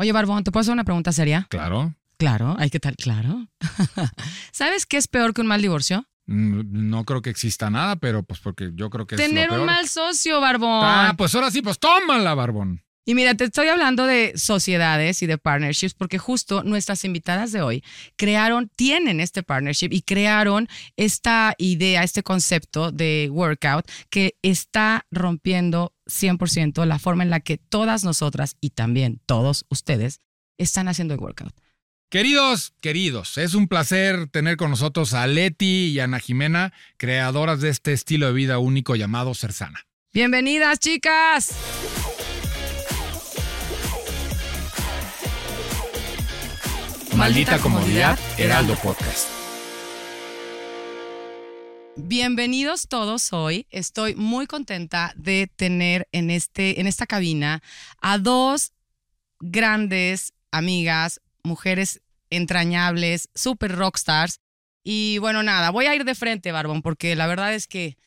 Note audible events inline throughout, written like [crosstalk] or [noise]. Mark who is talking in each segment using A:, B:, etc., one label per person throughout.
A: Oye, Barbón, ¿te puedo hacer una pregunta seria?
B: Claro.
A: Claro, hay que tal, claro. [laughs] ¿Sabes qué es peor que un mal divorcio?
B: Mm, No creo que exista nada, pero pues porque yo creo que es
A: Tener
B: lo peor.
A: un mal socio, Barbón.
B: Ah, pues ahora sí, pues tómala, barbón.
A: Y mira, te estoy hablando de sociedades y de partnerships porque justo nuestras invitadas de hoy crearon, tienen este partnership y crearon esta idea, este concepto de workout que está rompiendo 100% la forma en la que todas nosotras y también todos ustedes están haciendo el workout.
B: Queridos, queridos, es un placer tener con nosotros a Leti y Ana Jimena, creadoras de este estilo de vida único llamado Cersana.
A: Bienvenidas, chicas.
B: Maldita comodidad, Heraldo Podcast.
A: Bienvenidos todos hoy. Estoy muy contenta de tener en, este, en esta cabina a dos grandes amigas, mujeres entrañables, super rockstars. Y bueno, nada, voy a ir de frente, Barbón, porque la verdad es que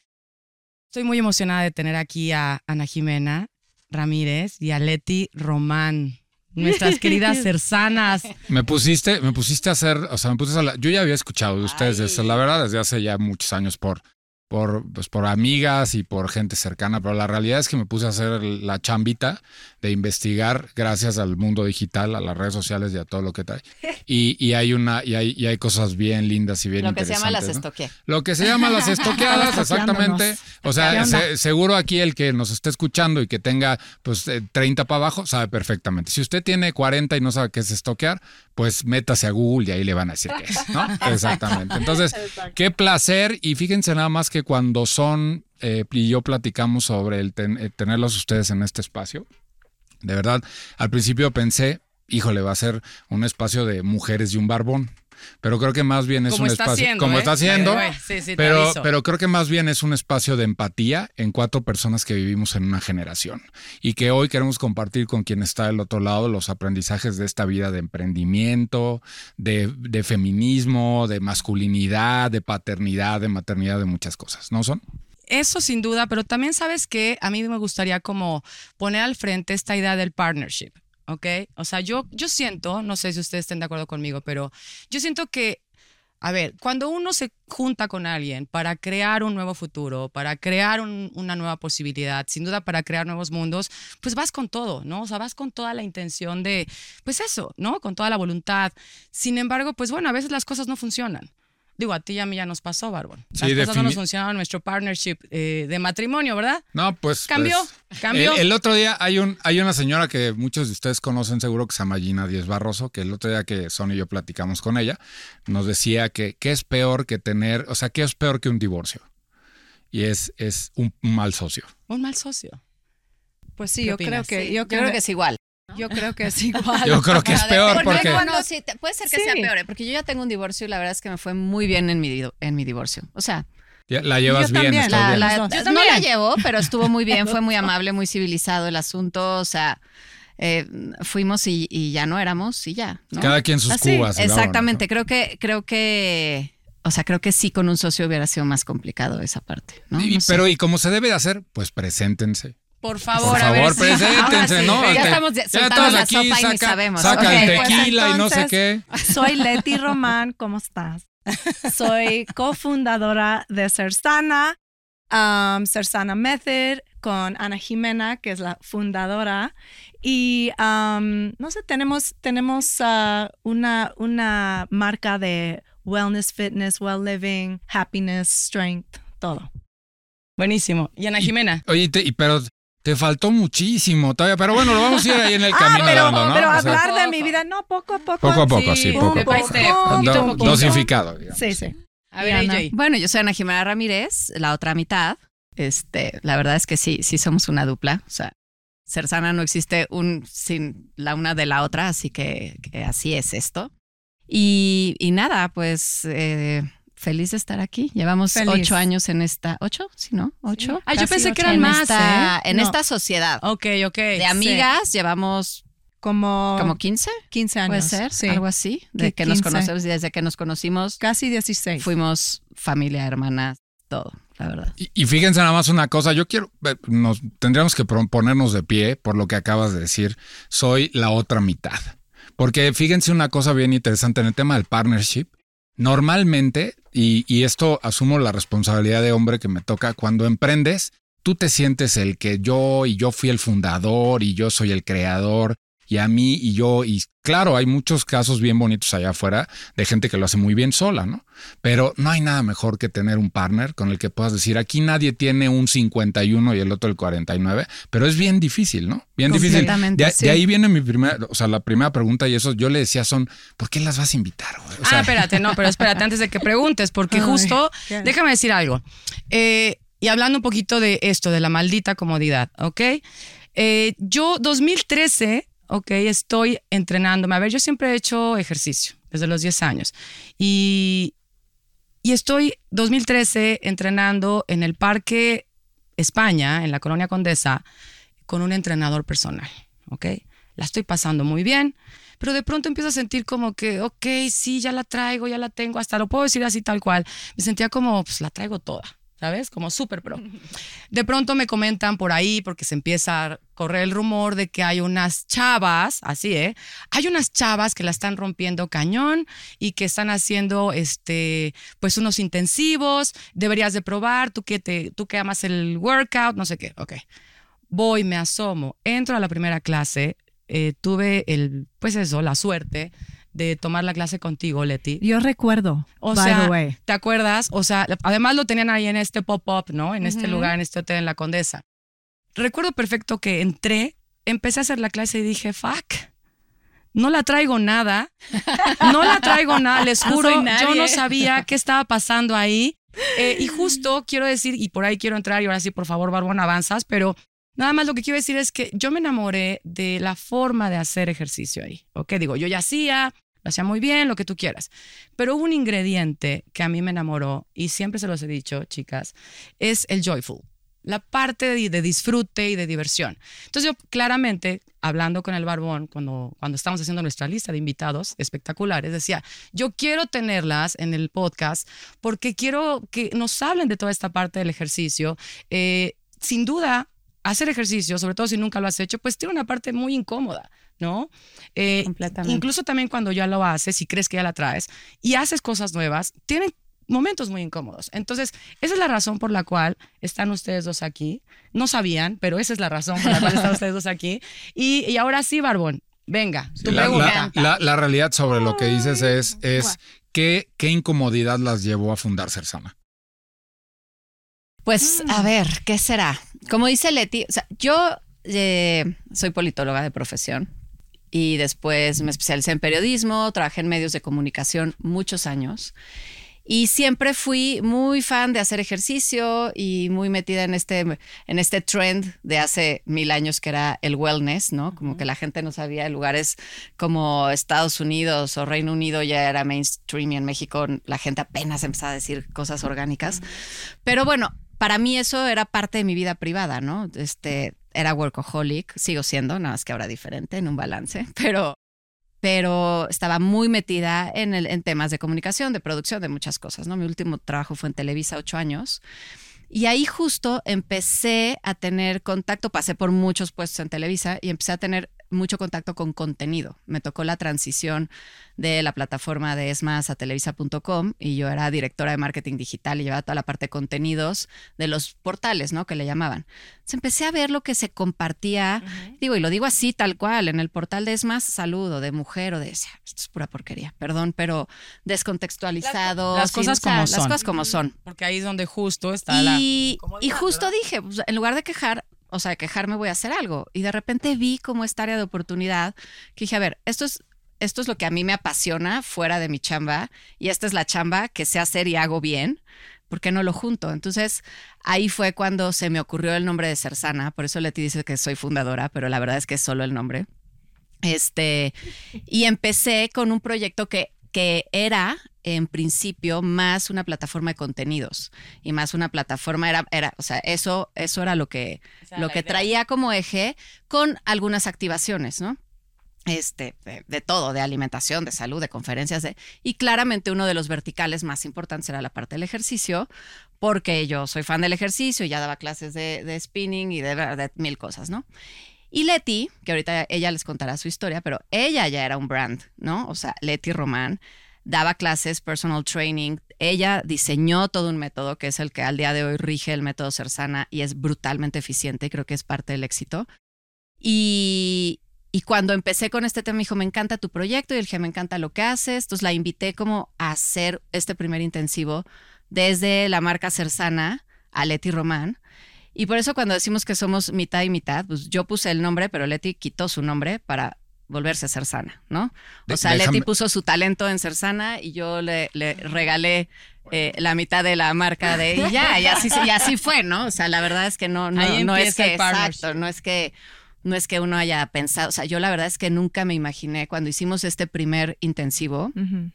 A: estoy muy emocionada de tener aquí a Ana Jimena Ramírez y a Leti Román, nuestras queridas [laughs] cersanas.
B: Me pusiste, me pusiste a hacer, o sea, me pusiste a la- yo ya había escuchado de ustedes, desde, la verdad, desde hace ya muchos años por, por, pues, por amigas y por gente cercana, pero la realidad es que me puse a hacer la chambita de investigar gracias al mundo digital, a las redes sociales y a todo lo que trae. [laughs] Y, y hay una, y hay, y hay cosas bien lindas y bien
C: Lo que se llama las
B: ¿no? Lo que se llama las [laughs] estoqueadas, exactamente. O
D: ¿Qué
B: sea, se- seguro aquí el que nos esté escuchando y que tenga pues eh, 30 para abajo sabe perfectamente. Si usted tiene 40 y no sabe qué es estoquear, pues métase a Google y ahí le van a decir qué es, ¿no? [laughs] Exactamente. Entonces, qué placer. Y fíjense nada más que cuando son, eh, y yo platicamos sobre el ten- eh, tenerlos ustedes en este espacio, de verdad, al principio pensé, híjole, va a ser un espacio de mujeres y un barbón. Pero creo que más bien es
A: Como
B: un espacio. como
A: ¿eh?
B: está haciendo.
A: Sí, sí, te
B: pero, pero creo que más bien es un espacio de empatía en cuatro personas que vivimos en una generación y que hoy queremos compartir con quien está del otro lado los aprendizajes de esta vida de emprendimiento, de, de feminismo, de masculinidad, de paternidad, de maternidad, de muchas cosas, ¿no son?
A: Eso sin duda, pero también sabes que a mí me gustaría como poner al frente esta idea del partnership, ¿ok? O sea, yo, yo siento, no sé si ustedes estén de acuerdo conmigo, pero yo siento que, a ver, cuando uno se junta con alguien para crear un nuevo futuro, para crear un- una nueva posibilidad, sin duda para crear nuevos mundos, pues vas con todo, ¿no? O sea, vas con toda la intención de, pues eso, ¿no? Con toda la voluntad. Sin embargo, pues bueno, a veces las cosas no funcionan. Digo, a ti y a mí ya nos pasó, Barbón. Las
B: Sí,
A: cosas no nos funcionaron en nuestro partnership eh, de matrimonio, ¿verdad?
B: No, pues.
A: Cambió,
B: pues,
A: cambió.
B: El, el otro día hay, un, hay una señora que muchos de ustedes conocen seguro que se llama Gina Díez Barroso, que el otro día que Son y yo platicamos con ella, nos decía que qué es peor que tener, o sea, qué es peor que un divorcio. Y es, es un, mal socio.
A: Un mal socio.
D: Pues sí,
A: ¿Qué
D: yo
A: opinas?
D: creo que,
C: Sí,
D: yo creo,
C: que es igual.
D: Yo creo que es [laughs] igual.
B: Yo creo que es peor
C: Porque
B: porque...
C: cuando sí, puede ser que
D: Sí.
C: sea peor, ¿eh? porque yo ya tengo un divorcio y la verdad es que me fue muy bien en mi, en mi divorcio. O sea,
B: La llevas
D: Yo
B: bien,
D: también,
C: la-
B: bien.
C: la- no la llevo, pero estuvo muy bien, fue muy [laughs] amable, muy civilizado el asunto. O sea, eh, fuimos y, y ya no éramos y ya. ¿no?
B: Cada quien sus
D: Así,
B: cubas.
C: Exactamente, creo que, creo que, o sea, creo que sí con un socio hubiera sido más complicado esa parte.
B: Y-
C: No sé.
B: pero, ¿y cómo se debe de hacer? Pues preséntense.
A: Por favor,
B: Por
A: a ver.
B: favor, preséntense,
C: sí,
B: ¿no?
C: ya estamos
B: ya
C: soltando la
B: aquí
C: sopa y ni
B: saca,
C: sabemos.
B: saca el
C: pues
B: tequila y no sé qué.
D: Soy Leti Román, ¿cómo estás? Soy cofundadora de Cersana, um, Cersana Method, con Ana Jimena, que es la fundadora. Y um, no sé, tenemos, tenemos uh, una, una marca de wellness, fitness, well living, happiness, strength, todo.
A: Buenísimo. Y Ana
B: Y-
A: Jimena.
B: Oye, te- y- pero te faltó muchísimo todavía. Pero bueno, lo vamos a ir ahí en el [laughs]
D: Ah,
B: camino
D: pero,
B: dando, ¿no?
D: pero
B: O sea,
D: hablar de mi vida, no, poco a poco.
B: poco a poco, sí,
A: Sí,
B: poco a poco. Do- dosificado, digamos.
D: Sí, sí.
A: A ver,
D: Ana.
C: Bueno, yo soy Ana Jimena Ramírez, la otra mitad. Este, la verdad es que sí, sí somos una dupla. O sea, ser sana no existe un sin la una de la otra, así que, que así es esto. Y, y nada, pues eh, feliz de estar aquí. Llevamos
D: Feliz.
C: ocho años en esta, ocho, sí, ¿no? Ocho.
A: Ah, yo pensé que eran
C: en
A: más,
C: esta,
A: ¿eh?
C: en
D: No.
C: esta sociedad
A: Ok, ok.
C: de amigas llevamos
D: Como,
C: como 15,
D: 15 años.
C: puede ser,
D: sí.
C: algo así, de
D: Que
C: nos
D: 15.
C: conocemos y desde que nos conocimos
D: Casi 16.
C: fuimos familia, hermanas, todo. la verdad.
B: Y, y fíjense nada más una cosa, yo quiero, eh, nos tendríamos que ponernos de pie por lo que acabas de decir. Soy la otra mitad. Porque fíjense una cosa bien interesante en el tema del partnership. Normalmente, y, esto asumo la responsabilidad de hombre que me toca, cuando emprendes, tú te sientes el que yo y yo fui el fundador y yo soy el creador y a mí y yo, y claro, hay muchos casos bien bonitos allá afuera de gente que lo hace muy bien sola, ¿no? Pero no hay nada mejor que tener un partner con el que puedas decir, aquí nadie tiene un 51 y el otro el 49, pero es bien difícil, ¿no? Bien difícil. De,
C: sí.
B: de ahí viene mi primera, o sea, la primera pregunta y eso yo le decía son, ¿por qué las vas a invitar? güey? O sea,
A: ah, espérate, no, pero espérate antes de que preguntes, porque justo, déjame decir algo. Eh, y hablando un poquito de esto, de la maldita comodidad, ¿ok? Eh, yo 2013, ok, estoy entrenándome. A ver, yo siempre he hecho ejercicio desde los 10 años. Y, y estoy 2013 entrenando en el Parque España, en la Colonia Condesa, con un entrenador personal, ¿ok? La estoy pasando muy bien, pero de pronto empiezo a sentir como que, ok, sí, ya la traigo, ya la tengo, hasta lo puedo decir así tal cual. Me sentía como, pues la traigo toda, ¿sabes? Como súper pro. De pronto me comentan por ahí, porque se empieza a correr el rumor de que hay unas chavas, así, ¿eh? Hay unas chavas que la están rompiendo cañón y que están haciendo, este, pues unos intensivos, deberías de probar, tú que, te, tú que amas el workout, no sé qué, ok. Voy, me asomo, entro a la primera clase, eh, tuve el, pues eso, la suerte de tomar la clase contigo, Leti.
D: Yo recuerdo,
A: O
D: by
A: sea,
D: the way.
A: ¿te acuerdas? O sea, además lo tenían ahí en este pop-up, ¿no? En este
C: Ujú.
A: lugar, en este hotel en la Condesa. Recuerdo perfecto que entré, empecé a hacer la clase y dije, fuck, no la traigo nada, no la traigo nada, les [laughs]
C: No
A: juro,
C: soy
A: yo no sabía qué estaba pasando ahí. Eh, y [laughs] justo quiero decir, y por ahí quiero entrar, y ahora sí, por favor, Barbón, avanzas, pero nada más lo que quiero decir es que yo me enamoré de la forma de hacer ejercicio ahí, ¿ok? Digo, yo ya hacía, lo hacía muy bien, lo que tú quieras, pero hubo un ingrediente que a mí me enamoró, y siempre se los he dicho, chicas, es el joyful, la parte de, disfrute y de diversión. Entonces yo claramente, hablando con el Barbón, cuando, cuando estamos haciendo nuestra lista de invitados espectaculares, decía, yo quiero tenerlas en el podcast porque quiero que nos hablen de toda esta parte del ejercicio. Eh, sin duda, hacer ejercicio, sobre todo si nunca lo has hecho, pues tiene una parte muy incómoda, ¿no? Eh,
C: Completamente.
A: incluso también cuando ya lo haces y crees que ya la traes y haces cosas nuevas, tienen momentos muy incómodos. Entonces, esa es la razón por la cual están ustedes dos aquí. No sabían, pero esa es la razón por la cual están ustedes dos aquí. Y, y ahora sí, Barbón, venga, tu
B: la,
A: pregunta.
B: la- la- la realidad sobre lo que dices es, es ¿qué, qué incomodidad las llevó a fundar Cersana.
C: Pues a ver, ¿qué será? Como dice Leti, o sea, yo eh, soy politóloga de profesión y después me especialicé en periodismo, trabajé en medios de comunicación muchos años y siempre fui muy fan de hacer ejercicio y muy metida en este, en este trend de hace mil años que era el wellness, ¿no? Como que la gente no sabía, lugares como Estados Unidos o Reino Unido ya era mainstream y en México la gente apenas empezaba a decir cosas orgánicas. Pero bueno, para mí eso era parte de mi vida privada, ¿no? Este, era workaholic, sigo siendo, nada más que ahora diferente, en un balance, [laughs] pero, pero estaba muy metida en, el, en temas de comunicación, de producción, de muchas cosas, ¿no? Mi último trabajo fue en Televisa, ocho años. Y ahí justo empecé a tener contacto, pasé por muchos puestos en Televisa y empecé a tener mucho contacto con contenido. Me tocó la transición de la plataforma de ESMAS a televisa.com y yo era directora de marketing digital y llevaba toda la parte de contenidos de los portales, ¿no? Que le llamaban. Entonces empecé a ver lo que se compartía, digo, y lo digo así tal cual, en el portal de ESMAS, saludo de mujer o de, esto es pura porquería, perdón, pero descontextualizado.
A: Las cosas
C: sin- o sea,
A: como
C: Las
A: son.
C: cosas como son.
A: Porque ahí es donde justo está la...
C: Y,
A: comodidad,
C: y justo dije, pues, en lugar de quejar, o sea, quejarme voy a hacer algo. Y de repente vi como esta área de oportunidad que dije, a ver, esto es, esto es lo que a mí me apasiona fuera de mi chamba y esta es la chamba que sé hacer y hago bien. ¿Por qué no lo junto? Entonces ahí fue cuando se me ocurrió el nombre de Cersana. Por eso Leti dice que soy fundadora, pero la verdad es que es solo el nombre. Este, y empecé con un proyecto que, que era en principio más una plataforma de contenidos y más una plataforma era, era o sea, eso, eso era lo que, lo que
A: idea.
C: traía como eje con algunas activaciones, ¿no? este, de, de todo, de alimentación, de salud, de conferencias, de, y claramente uno de los verticales más importantes era la parte del ejercicio, porque yo soy fan del ejercicio, ya daba clases de, de spinning y de, de mil cosas, ¿no? Y Leti, que ahorita ella les contará su historia, pero ella ya era un brand, ¿no? O sea, Leti Román daba clases, personal training. Ella diseñó todo un método que es el que al día de hoy rige el método Cersana y es brutalmente eficiente y creo que es parte del éxito. Y, y cuando empecé con este tema, me dijo, me encanta tu proyecto y el que me encanta lo que haces. Entonces la invité como a hacer este primer intensivo desde la marca Cersana a Leti Román. Y por eso cuando decimos que somos mitad y mitad, pues yo puse el nombre, pero Leti quitó su nombre para volverse Cersana, ¿no? O sea, Leti puso su talento en Cersana y yo le, le regalé eh, la mitad de la marca de y ya, y así, y así fue, ¿no? O sea, la verdad es que no, no, no es que exacto, no es que no es que uno haya pensado, o sea, yo la verdad es que nunca me imaginé cuando hicimos este primer intensivo. Uh -huh.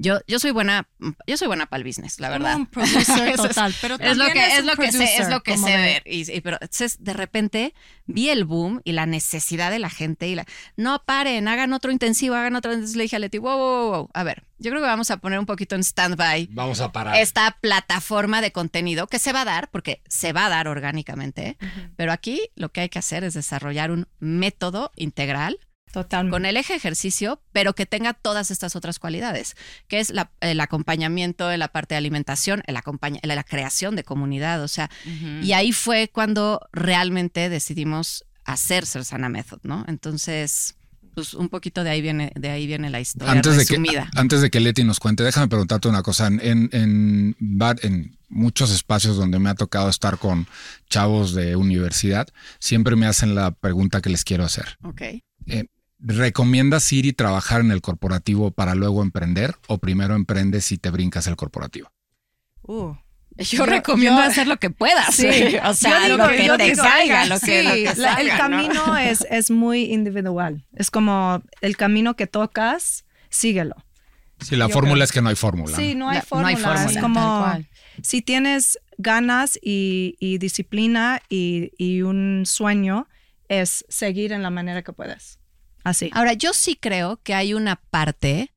C: Yo, yo soy buena, yo soy buena para el business, la verdad.
D: Un producer [laughs] total, pero
C: es lo que
D: es,
C: es lo que sé, es lo que sé ver. Y, y, pero entonces de repente vi el boom y la necesidad de la gente y la no paren, hagan otro intensivo, hagan otro. Entonces le dije a Leti, wow, wow, wow, a ver, yo creo que vamos a poner un poquito en stand-by.
B: Vamos a parar.
C: Esta plataforma de contenido que se va a dar, porque se va a dar orgánicamente, uh -huh. pero aquí lo que hay que hacer es desarrollar un método integral
D: Totalmente.
C: Con el eje ejercicio, pero que tenga todas estas otras cualidades, que es la, el acompañamiento en la parte de alimentación, el acompaña, la creación de comunidad, o sea, uh -huh. y ahí fue cuando realmente decidimos hacer Cersana Method, ¿no? Entonces, pues un poquito de ahí viene, de ahí viene la historia
B: antes
C: resumida.
B: De que, antes de que Leti nos cuente, déjame preguntarte una cosa. En, en, en, en muchos espacios donde me ha tocado estar con chavos de universidad, siempre me hacen la pregunta que les quiero hacer.
C: Ok.
B: Eh, ¿Recomiendas ir y trabajar en el corporativo para luego emprender o primero emprendes y te brincas el corporativo?
C: Uh. Yo, yo, recomiendo yo, hacer lo que puedas.
D: Sí. [laughs]
C: O sea,
D: digo,
C: lo que te
D: digo,
C: caiga, lo que,
D: sí,
C: lo que salga,
D: El
C: ¿no?
D: camino [laughs] es, es muy individual. Es como el camino que tocas, síguelo.
B: Sí, la fórmula es que no hay fórmula.
D: Sí, no hay,
C: La-
D: fórmula.
C: no hay fórmula,
D: Es como si tienes ganas y, y disciplina y, y un sueño, es seguir en la manera que puedes. Así.
C: Ahora, yo sí creo que hay una parte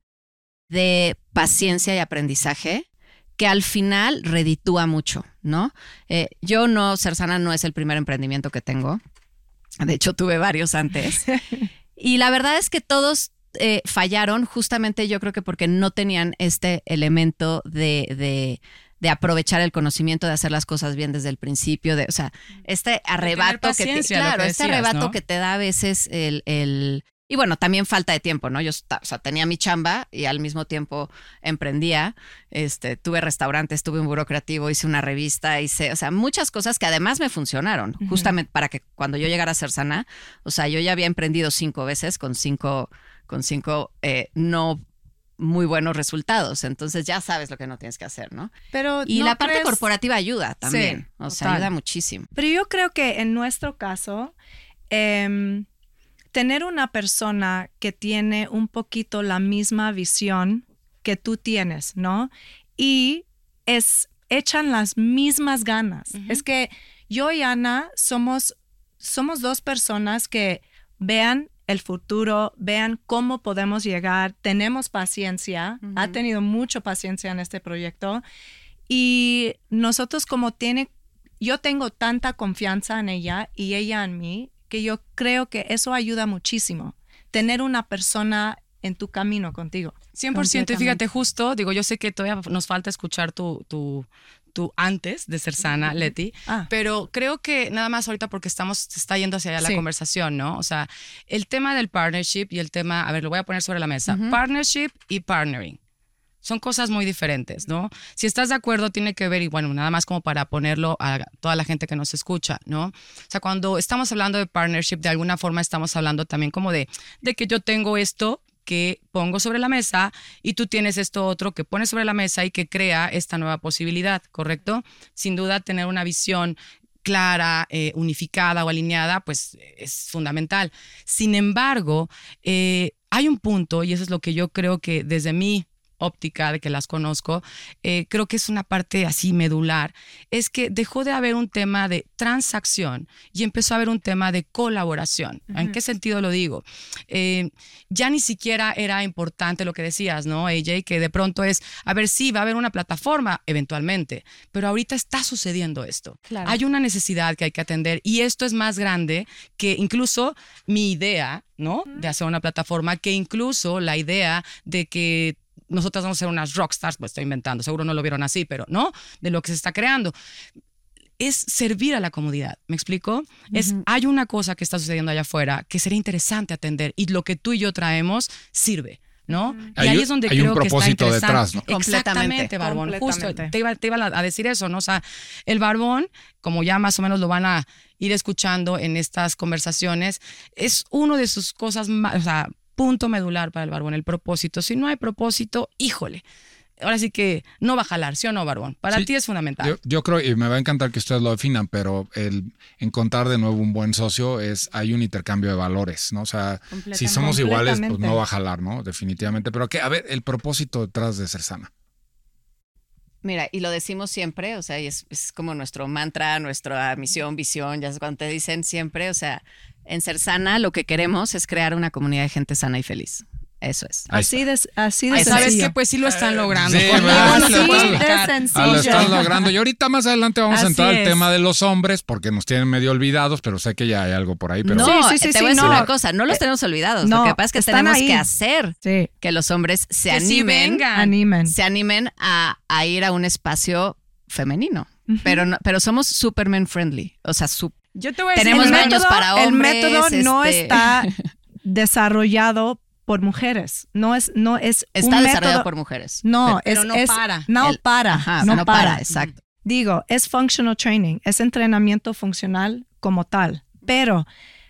C: de paciencia y aprendizaje que al final reditúa mucho, ¿no? Eh, yo no, Cersana no es el primer emprendimiento que tengo. De hecho, tuve varios antes. [laughs] Y la verdad es que todos eh, fallaron justamente yo creo que porque no tenían este elemento de, de, de, aprovechar el conocimiento, de hacer las cosas bien desde el principio, de, o sea, este arrebato que te, claro,
A: que
C: este
A: decías,
C: arrebato
A: ¿no?
C: que te da a veces el, el y bueno, también falta de tiempo, ¿no? Yo o sea, tenía mi chamba y al mismo tiempo emprendía. Este, tuve restaurantes, tuve un burocrativo, hice una revista, hice, o sea, muchas cosas que además me funcionaron, uh -huh. justamente para que cuando yo llegara a ser sana, o sea, yo ya había emprendido cinco veces con cinco, con cinco eh, no muy buenos resultados. Entonces ya sabes lo que no tienes que hacer, ¿no?
D: Pero
C: y
D: ¿no
C: la parte
D: crees?
C: corporativa ayuda también.
D: Sí,
C: o sea,
D: total.
C: ayuda muchísimo.
D: Pero yo creo que en nuestro caso, eh, tener una persona que tiene un poquito la misma visión que tú tienes, ¿no? Y es echan las mismas ganas. Uh -huh. Es que yo y Ana somos somos dos personas que vean el futuro, vean cómo podemos llegar, tenemos paciencia, uh -huh. ha tenido mucha paciencia en este proyecto y nosotros como tiene yo tengo tanta confianza en ella y ella en mí que yo creo que eso ayuda muchísimo, tener una persona en tu camino contigo.
A: 100%, y fíjate justo, digo, yo sé que todavía nos falta escuchar tu, tu, tu antes de ser sana, Leti, ah. pero creo que nada más ahorita porque estamos, se está yendo hacia allá sí. la conversación, ¿no? O sea, el tema del partnership y el tema, a ver, lo voy a poner sobre la mesa, uh -huh. partnership y partnering. Son cosas muy diferentes, ¿no? Si estás de acuerdo, tiene que ver, y bueno, nada más como para ponerlo a toda la gente que nos escucha, ¿no? O sea, cuando estamos hablando de partnership, de alguna forma estamos hablando también como de, de que yo tengo esto que pongo sobre la mesa y tú tienes esto otro que pones sobre la mesa y que crea esta nueva posibilidad, ¿correcto? Sin duda, tener una visión clara, eh, unificada o alineada, pues es fundamental. Sin embargo, eh, hay un punto, y eso es lo que yo creo que desde mi óptica, de que las conozco, eh, creo que es una parte así medular, es que dejó de haber un tema de transacción y empezó a haber un tema de colaboración. ¿En qué sentido lo digo? Eh, ya ni siquiera era importante lo que decías, ¿no, AJ? Que de pronto es, a ver, sí, va a haber una plataforma eventualmente, pero ahorita está sucediendo esto.
D: Claro.
A: Hay una necesidad que hay que atender y esto es más grande que incluso mi idea, ¿no? De hacer una plataforma, que incluso la idea de que nosotras vamos a ser unas rockstars, pues estoy inventando, seguro no lo vieron así, pero no, de lo que se está creando. Es servir a la comunidad, ¿me explico? Es, hay una cosa que está sucediendo allá afuera que sería interesante atender y lo que tú y yo traemos sirve. ¿No? Y
B: Hay
A: ahí es donde
B: hay un
A: creo que está
B: propósito detrás, ¿no?
A: Exactamente,
C: Completamente.
A: Barbón. Justo,
D: Completamente.
A: te iba, te iba a decir eso, ¿no? O sea, el Barbón, como ya más o menos lo van a ir escuchando en estas conversaciones, es uno de sus cosas más, o sea, punto medular para el Barbón, el propósito. Si no hay propósito, híjole. Ahora sí que no va a jalar, ¿sí o no, Barbón? Para
B: Sí,
A: ti es fundamental.
B: Yo, yo creo, y me va a encantar que ustedes lo definan, pero el encontrar de nuevo un buen socio es, hay un intercambio de valores, ¿no? O sea, si somos iguales, pues no va a jalar, ¿no? Definitivamente. Pero que, a ver, el propósito detrás de ser sana.
C: Mira, y lo decimos siempre, o sea, y es, es como nuestro mantra, nuestra misión, visión, ya sabes, cuando te dicen siempre, o sea, en ser sana lo que queremos es crear una comunidad de gente sana y feliz. Eso es.
D: Así de, así de
A: Ay, ¿Sabes
D: sencillo.
A: qué? Pues sí lo están logrando.
B: sí,
A: Conmigo
B: ¿verdad?
A: no
B: Sí,
A: te lo puedo
B: de. Ah, lo
D: sencillo.
B: están logrando. Y ahorita más adelante vamos
A: Así
B: a entrar al tema de los hombres, porque nos tienen medio olvidados, pero sé que ya hay algo por ahí. Pero
C: no,
D: Sí, sí, sí,
C: te
D: sí,
C: voy a decir
D: no.
C: una cosa, no los tenemos olvidados.
D: no,
C: lo que pasa es que tenemos
D: ahí.
C: que hacer
D: Sí,
C: que los hombres se
A: Que
C: animen,
A: vengan.
D: animen.
C: se animen a, a ir a un espacio femenino. Pero, no, pero somos super men friendly. O sea, su-
A: Yo te voy a decir
C: Tenemos
D: el
C: baños
D: método,
C: para
D: el
C: hombres,
D: método no
C: este-
D: está [laughs] desarrollado por mujeres. No es, no es
C: está
D: un
C: desarrollado
D: método-
C: por mujeres.
D: No,
A: Pero
D: es,
A: no
D: es-
A: para.
D: No
C: El-
D: para.
C: Ajá,
D: no,
C: no
D: para.
C: para, exacto.
D: Digo, es functional training, es entrenamiento funcional como tal. Pero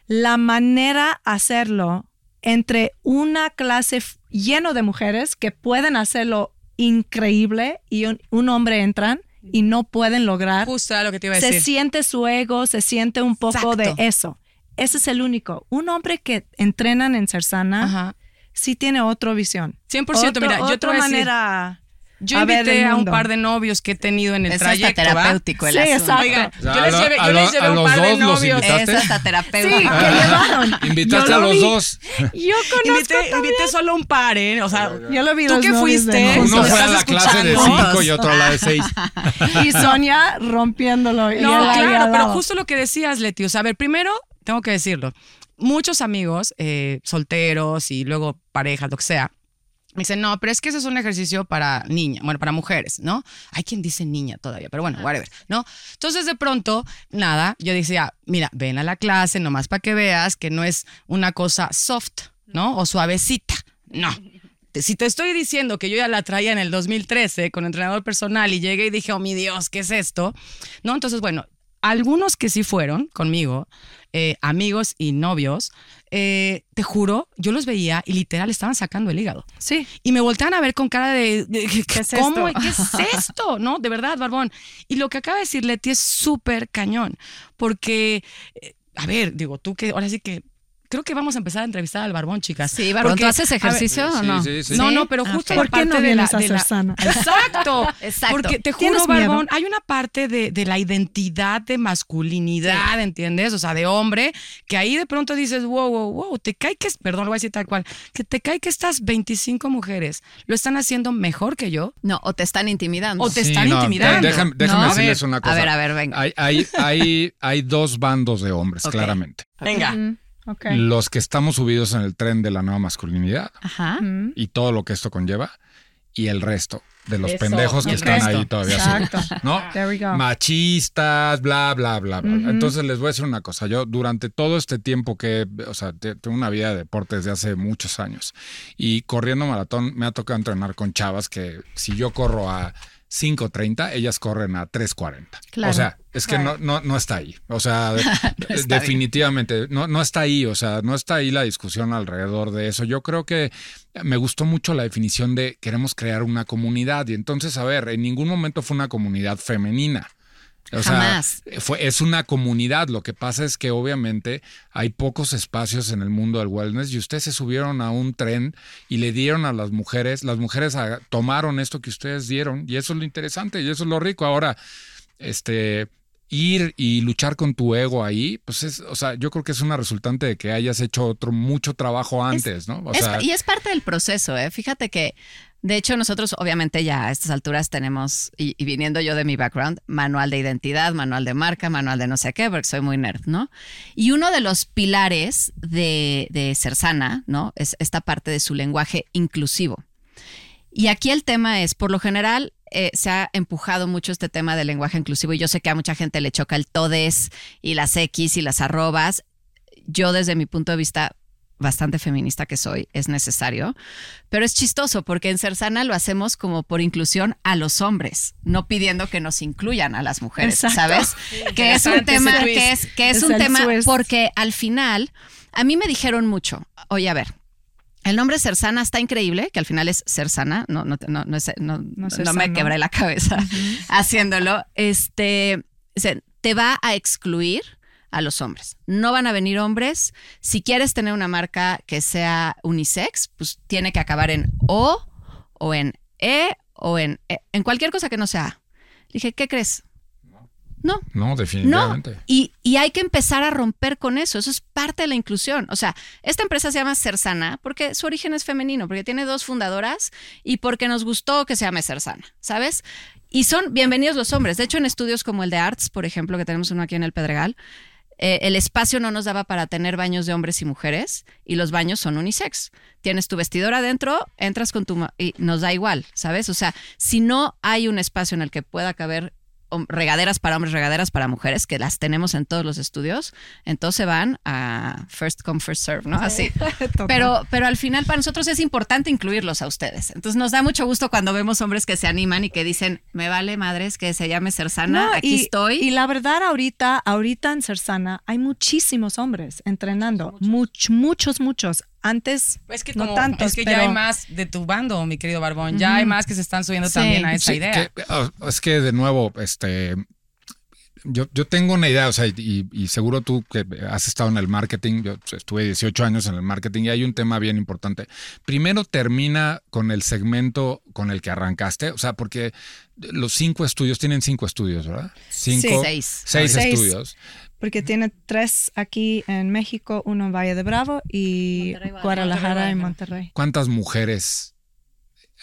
D: la manera hacerlo entre una clase lleno de mujeres que pueden hacerlo increíble y un, un hombre entran y no pueden lograr
A: Justo era lo que te iba a
D: se
A: decir.
D: siente su ego, se siente un poco
A: Exacto.
D: de eso. Ese es el único. Un hombre que entrenan en Cersana
A: Ajá.
D: Sí tiene otra visión.
A: 100%,
D: Otro-
A: mira, yo
D: otra manera.
A: yo
D: a ver
A: invité a un par de novios que he tenido en el
C: Es hasta
A: trayecto, ¿va?
C: terapéutico el
D: Sí,
C: asunto.
A: Oigan,
B: O sea,
A: yo
B: a
A: les llevé, yo les llevé
B: a
A: un
B: los
A: par de novios.
B: invitaste.
C: Es hasta
D: Sí,
C: terapéutico.
D: que llevaron. [laughs]
B: Invitaste
D: Yo
B: a
D: lo
B: los
D: vi.
B: dos. [laughs]
D: Yo conozco
A: Invité,
D: también.
A: invité solo un par, ¿eh? O sea,
D: Yo lo vi
A: ¿Tú
D: de
A: fuiste?
B: Uno
A: ¿Me
B: fue a la clase de cinco y otro a la de seis. [laughs]
D: Y Sonia rompiéndolo.
A: No, claro, pero justo lo que decías, Leti. O sea, a ver, primero, tengo que decirlo. Muchos amigos eh, solteros y luego parejas, lo que sea, me dicen, no, pero es que ese es un ejercicio para niñas, bueno, para mujeres, ¿no? Hay quien dice niña todavía, pero bueno, whatever, ¿no? Entonces, de pronto, nada, yo decía, mira, ven a la clase nomás para que veas que no es una cosa soft, ¿no? O suavecita, no. Si te estoy diciendo que yo ya la traía en el 2013 con entrenador personal y llegué y dije, oh mi Dios, ¿qué es esto? ¿No? Entonces, bueno, algunos que sí fueron conmigo, eh, amigos y novios, eh, te juro, yo los veía y literal estaban sacando el hígado.
D: Sí.
A: Y me volteaban a ver con cara de, de-
D: ¿Qué es [laughs]
A: ¿cómo?
D: esto?
A: ¿Qué es [laughs] esto? No, de verdad, Barbón. Y lo que acaba de decir Leti es súper cañón, porque, eh, a ver, digo, tú que ahora sí que... Creo que vamos a empezar a entrevistar al Barbón, chicas.
C: Sí, Barbón,
A: Porque,
C: ¿tú haces
A: ver,
C: ejercicio o
B: Sí,
C: no?
B: sí, sí.
A: no, no, pero
C: Ah,
A: justo la
D: ¿Por qué no
A: parte de la, de la-? Exacto, [laughs]
C: Exacto.
A: Porque te juro. Barbón, hay una parte de, de la identidad de masculinidad, ¿entiendes? O sea, de hombre, que ahí de pronto dices, wow, wow, wow, te cae que, es- perdón, lo voy a decir tal cual, que te cae que estas 25 mujeres lo están haciendo mejor que yo.
C: No, o te están intimidando.
A: O te
B: Sí,
A: están
B: no,
A: intimidando.
B: Déjame, déjame
C: No,
B: decirles
A: ver,
B: una cosa.
C: A ver, a ver, venga.
B: Hay, hay, hay, hay dos bandos de hombres, claramente.
A: Venga.
D: Mm,
B: Los que estamos subidos en el tren de la nueva masculinidad
C: Ajá.
D: Mm.
B: y todo lo que esto conlleva, y el resto de los
A: Eso,
B: pendejos que están
A: resto.
B: ahí todavía
D: Exacto.
B: subidos, ¿no? [laughs]
D: There we go.
B: Machistas, bla, bla, bla, bla. Entonces les voy a decir una cosa. Yo durante todo este tiempo que, o sea, te- tengo una vida de deporte desde hace muchos años y corriendo maratón me ha tocado entrenar con chavas que si yo corro a 5.30, ellas corren a 3.40.
D: Claro.
B: O sea, es que no, no, no está ahí. O sea, [laughs] definitivamente no, no está ahí. O sea, no está ahí la discusión alrededor de eso. Yo creo que me gustó mucho la definición de queremos crear una comunidad. Y entonces, a ver, en ningún momento fue una comunidad femenina. O sea, fue, es una comunidad. Lo que pasa es que obviamente hay pocos espacios en el mundo del wellness y ustedes se subieron a un tren y le dieron a las mujeres, las mujeres a- tomaron esto que ustedes dieron y eso es lo interesante y eso es lo rico. Ahora, este ir y luchar con tu ego ahí, pues es, o sea, yo creo que es una resultante de que hayas hecho otro mucho trabajo antes, ¿no? O
C: Es-
B: sea,
C: y es parte del proceso, ¿eh? Fíjate que, de hecho, nosotros obviamente ya a estas alturas tenemos, y, viniendo yo de mi background, manual de identidad, manual de marca, manual de no sé qué, porque soy muy nerd, ¿no? Y uno de los pilares de, de Cersana, ¿no? Es esta parte de su lenguaje inclusivo. Y aquí el tema es, por lo general, eh, se ha empujado mucho este tema del lenguaje inclusivo y yo sé que a mucha gente le choca el todes y las X y las arrobas. Yo desde mi punto de vista bastante feminista que soy, es necesario, pero es chistoso porque en Cersana lo hacemos como por inclusión a los hombres, no pidiendo que nos incluyan a las mujeres,
D: Exacto.
C: ¿sabes? Que es un tema,
A: twist.
C: que es, que es
D: Es
C: un tema
D: twist.
C: porque al final a mí me dijeron mucho, oye, a ver, el nombre Cersana está increíble, que al final es Cersana, no, no, no, no, no-
D: No
C: me quebré la cabeza haciéndolo. Este, te va a excluir a los hombres. No van a venir hombres. Si quieres tener una marca que sea unisex, pues tiene que acabar en O o en E o en, E, en cualquier cosa que no sea A. Dije, ¿qué crees? No,
B: no,
C: no,
B: definitivamente.
C: y, y hay que empezar a romper con eso. Eso es parte de la inclusión. O sea, esta empresa se llama Cersana porque su origen es femenino, porque tiene dos fundadoras y porque nos gustó que se llame Cersana, ¿sabes? Y son bienvenidos los hombres. De hecho, en estudios como el de Arts, por ejemplo, que tenemos uno aquí en el Pedregal, eh, el espacio no nos daba para tener baños de hombres y mujeres y los baños son unisex. Tienes tu vestidor adentro, entras con tu... y nos da igual, ¿sabes? O sea, si no hay un espacio en el que pueda caber regaderas para hombres, regaderas para mujeres, que las tenemos en todos los estudios, entonces van a first come, first serve, ¿no? Así. [laughs] Pero, pero al final para nosotros es importante incluirlos a ustedes. Entonces nos da mucho gusto cuando vemos hombres que se animan y que dicen, me vale madres que se llame Cersana,
D: No,
C: aquí
D: y,
C: estoy.
D: Y la verdad, ahorita, ahorita en Cersana hay muchísimos hombres entrenando. Muchos, muchos, muchos. Antes,
A: Es que
D: no tantos,
A: es que
D: pero
A: ya hay más de tu bando, mi querido Barbón. Ya hay más que se están subiendo
C: Sí.
A: también a esa
B: Sí,
A: idea.
B: que, oh, es que de nuevo, este, yo, yo tengo una idea, o sea, y, y seguro tú que has estado en el marketing, yo estuve 18 años en el marketing y hay un tema bien importante. Primero termina con el segmento con el que arrancaste, o sea, porque los cinco estudios, tienen cinco estudios, ¿verdad? Cinco,
C: Seis.
B: seis
D: Seis.
B: estudios.
D: Porque tiene tres aquí en México, uno en Valle de Bravo y
C: Monterrey, Guadalajara.
D: Y
A: Monterrey.
B: ¿Cuántas mujeres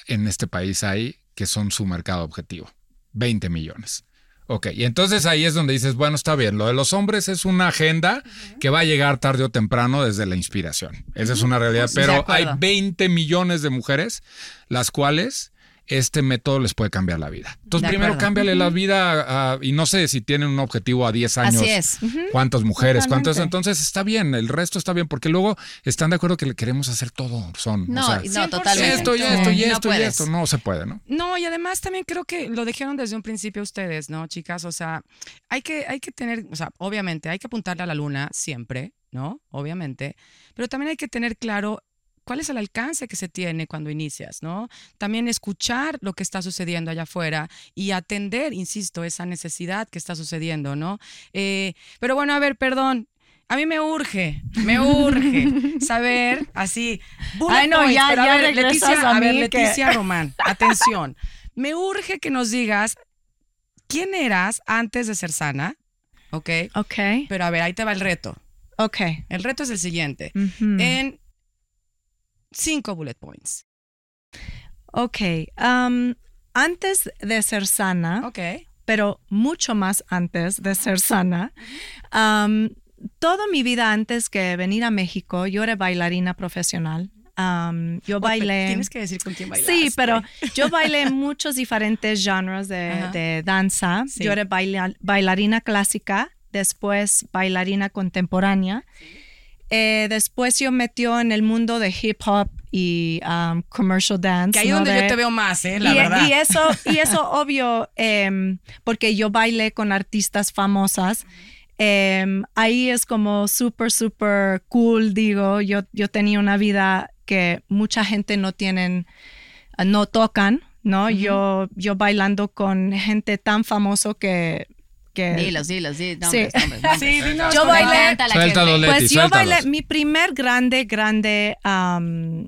B: en este país hay que son su mercado objetivo? 20 millones. Ok, y entonces ahí es donde dices, bueno, está bien, lo de los hombres es una agenda que va a llegar tarde o temprano desde la inspiración. Esa es una realidad, pero hay
C: acuerdo.
B: 20 millones de mujeres las cuales este método les puede cambiar la vida. Entonces,
C: De
B: primero
C: acuerdo.
B: cámbiale la vida a- y no sé si tienen un objetivo a 10 años.
C: Así es.
B: ¿Cuántas mujeres? ¿Cuántas? Entonces está bien, el resto está bien, porque luego están de acuerdo que le queremos hacer todo. Son,
C: No,
B: o sea,
C: no,
A: 100%.
C: totalmente.
B: esto y esto y
C: No
B: esto y
C: puedes.
B: esto. No se puede, ¿no?
A: No, y además también creo que lo dijeron desde un principio ustedes, ¿no, chicas? O sea, hay que, hay que tener, o sea, obviamente hay que apuntarle a la luna siempre, ¿no? Obviamente, pero también hay que tener claro cuál es el alcance que se tiene cuando inicias, ¿no? También escuchar lo que está sucediendo allá afuera y atender, insisto, esa necesidad que está sucediendo, ¿no? Eh, pero bueno, a ver, perdón. A mí me urge, me urge [laughs] saber así.
D: Ay, no,
A: points,
D: ya-
A: a
D: ya
A: ver, Leticia,
D: a
A: a ver,
D: que-
A: Leticia [laughs] Román, atención. Me urge que nos digas quién eras antes de ser sana, ¿ok?
D: Ok,
A: Pero a ver, ahí te va el reto.
D: ok.
A: El reto es el siguiente. En cinco bullet points,
D: Ok, um, antes de ser sana,
A: ¿ok?
D: pero mucho más antes de ser sana, um, toda mi vida antes que venir a México, yo era bailarina profesional. Um, yo bailé.
A: Tienes que decir con quién bailaste.
D: Sí, pero yo bailé [laughs] muchos diferentes genres de, de danza.
A: Sí.
D: Yo era baila- bailarina clásica, después bailarina contemporánea. Eh, después yo metió en el mundo de hip hop y um, commercial dance.
A: Que ahí es
D: ¿no?
A: donde
D: De-
A: yo te veo más, ¿eh? La
D: y,
A: verdad.
D: y eso, y eso [laughs] obvio, em, porque yo bailé con artistas famosas. em, ahí es como súper, súper cool, digo. Yo, yo tenía una vida que mucha gente no tienen, no tocan, ¿no? yo, yo bailando con gente tan famoso que que
C: Dilos, dilos, dilos.
D: Sí.
C: Nombres, nombres, nombres.
A: Sí, dinos
D: Yo bailé- Pues yo bailé, mi primer grande, grande um,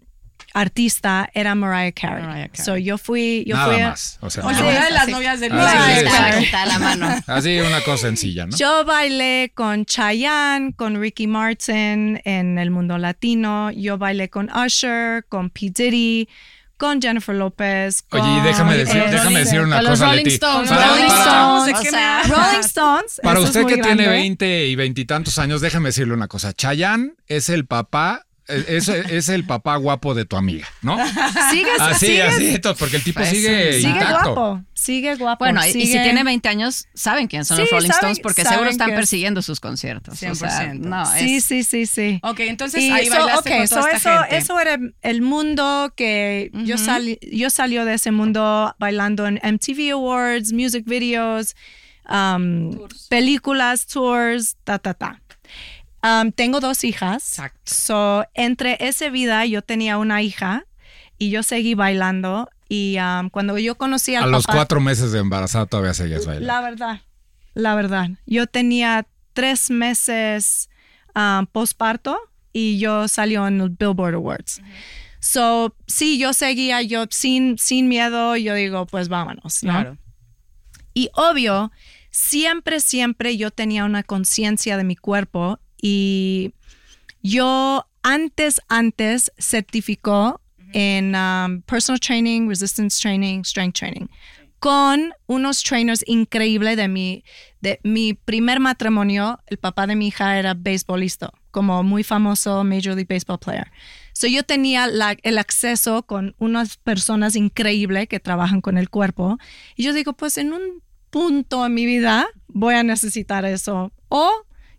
D: artista era Mariah Carey.
A: Mariah Carey.
D: So yo fui, yo
B: Nada
D: fui a-
B: más. O sea,
A: Oye,
B: no.
A: una de las
C: Sí.
A: novias
B: Ah, sí, sí,
C: está,
B: sí.
C: quita la mano.
B: Así una cosa sencilla, ¿no?
D: Yo bailé con Chayanne, con Ricky Martin en el mundo latino. Yo bailé con Usher, con P. Diddy, con Jennifer López.
B: Oye, y
D: con,
B: déjame decir,
D: este,
B: déjame decir una
C: con los
B: cosa,
C: Rolling
B: Leti.
C: Stones,
B: Para-
D: Rolling
B: para-
D: Stones,
A: ¿de
C: o sea?
D: Rolling Stones.
B: Para
D: es
B: usted que tiene
D: grande.
B: 20 y veintitantos años, déjame decirle una cosa. Chayanne es el papá, eh, es, es el papá guapo de tu amiga, ¿no? [laughs]
D: Sigue,
B: Así,
D: sigue,
B: así, porque el tipo
C: Pues,
B: sigue,
D: sigue
B: intacto.
D: guapo. Sigue guapo.
C: Bueno, y- y si
D: sigue-
C: tiene 20 años, saben quiénes son los
D: Sí,
C: Rolling
D: saben-
C: Stones porque seguro están
D: que
C: persiguiendo sus conciertos. O sea,
A: 100%.
C: no,
D: Sí,
C: es-
D: sí, sí, sí.
A: Ok, entonces
D: Y
A: ahí
D: so,
A: bailaste
D: ok,
A: con
D: so
A: toda esta
D: eso,
A: gente.
D: eso era el mundo que yo,
A: Ujú.
D: salí, yo salió de ese mundo bailando en MTV Awards, music videos, um, películas, tours, ta, ta, ta. Um, tengo dos hijas.
A: Exacto.
D: So, entre esa vida yo tenía una hija y yo seguí bailando. Y um, cuando yo conocí al
B: A los cuatro meses de embarazada todavía seguías bailando.
D: la verdad, la verdad. Yo tenía tres meses um, postparto y yo salió en los Billboard Awards. So, sí, yo seguía, yo sin, sin miedo, yo digo, pues vámonos, ¿no?
A: Claro.
D: Y obvio, siempre, siempre yo tenía una conciencia de mi cuerpo y yo antes, antes certificó en um, personal training, resistance training, strength training, con unos trainers increíbles de mi, de mi primer matrimonio. El papá de mi hija era beisbolista, como muy famoso Major League Baseball player. So yo tenía el acceso con unas personas increíbles que trabajan con el cuerpo. Y yo digo, pues en un punto en mi vida voy a necesitar eso. O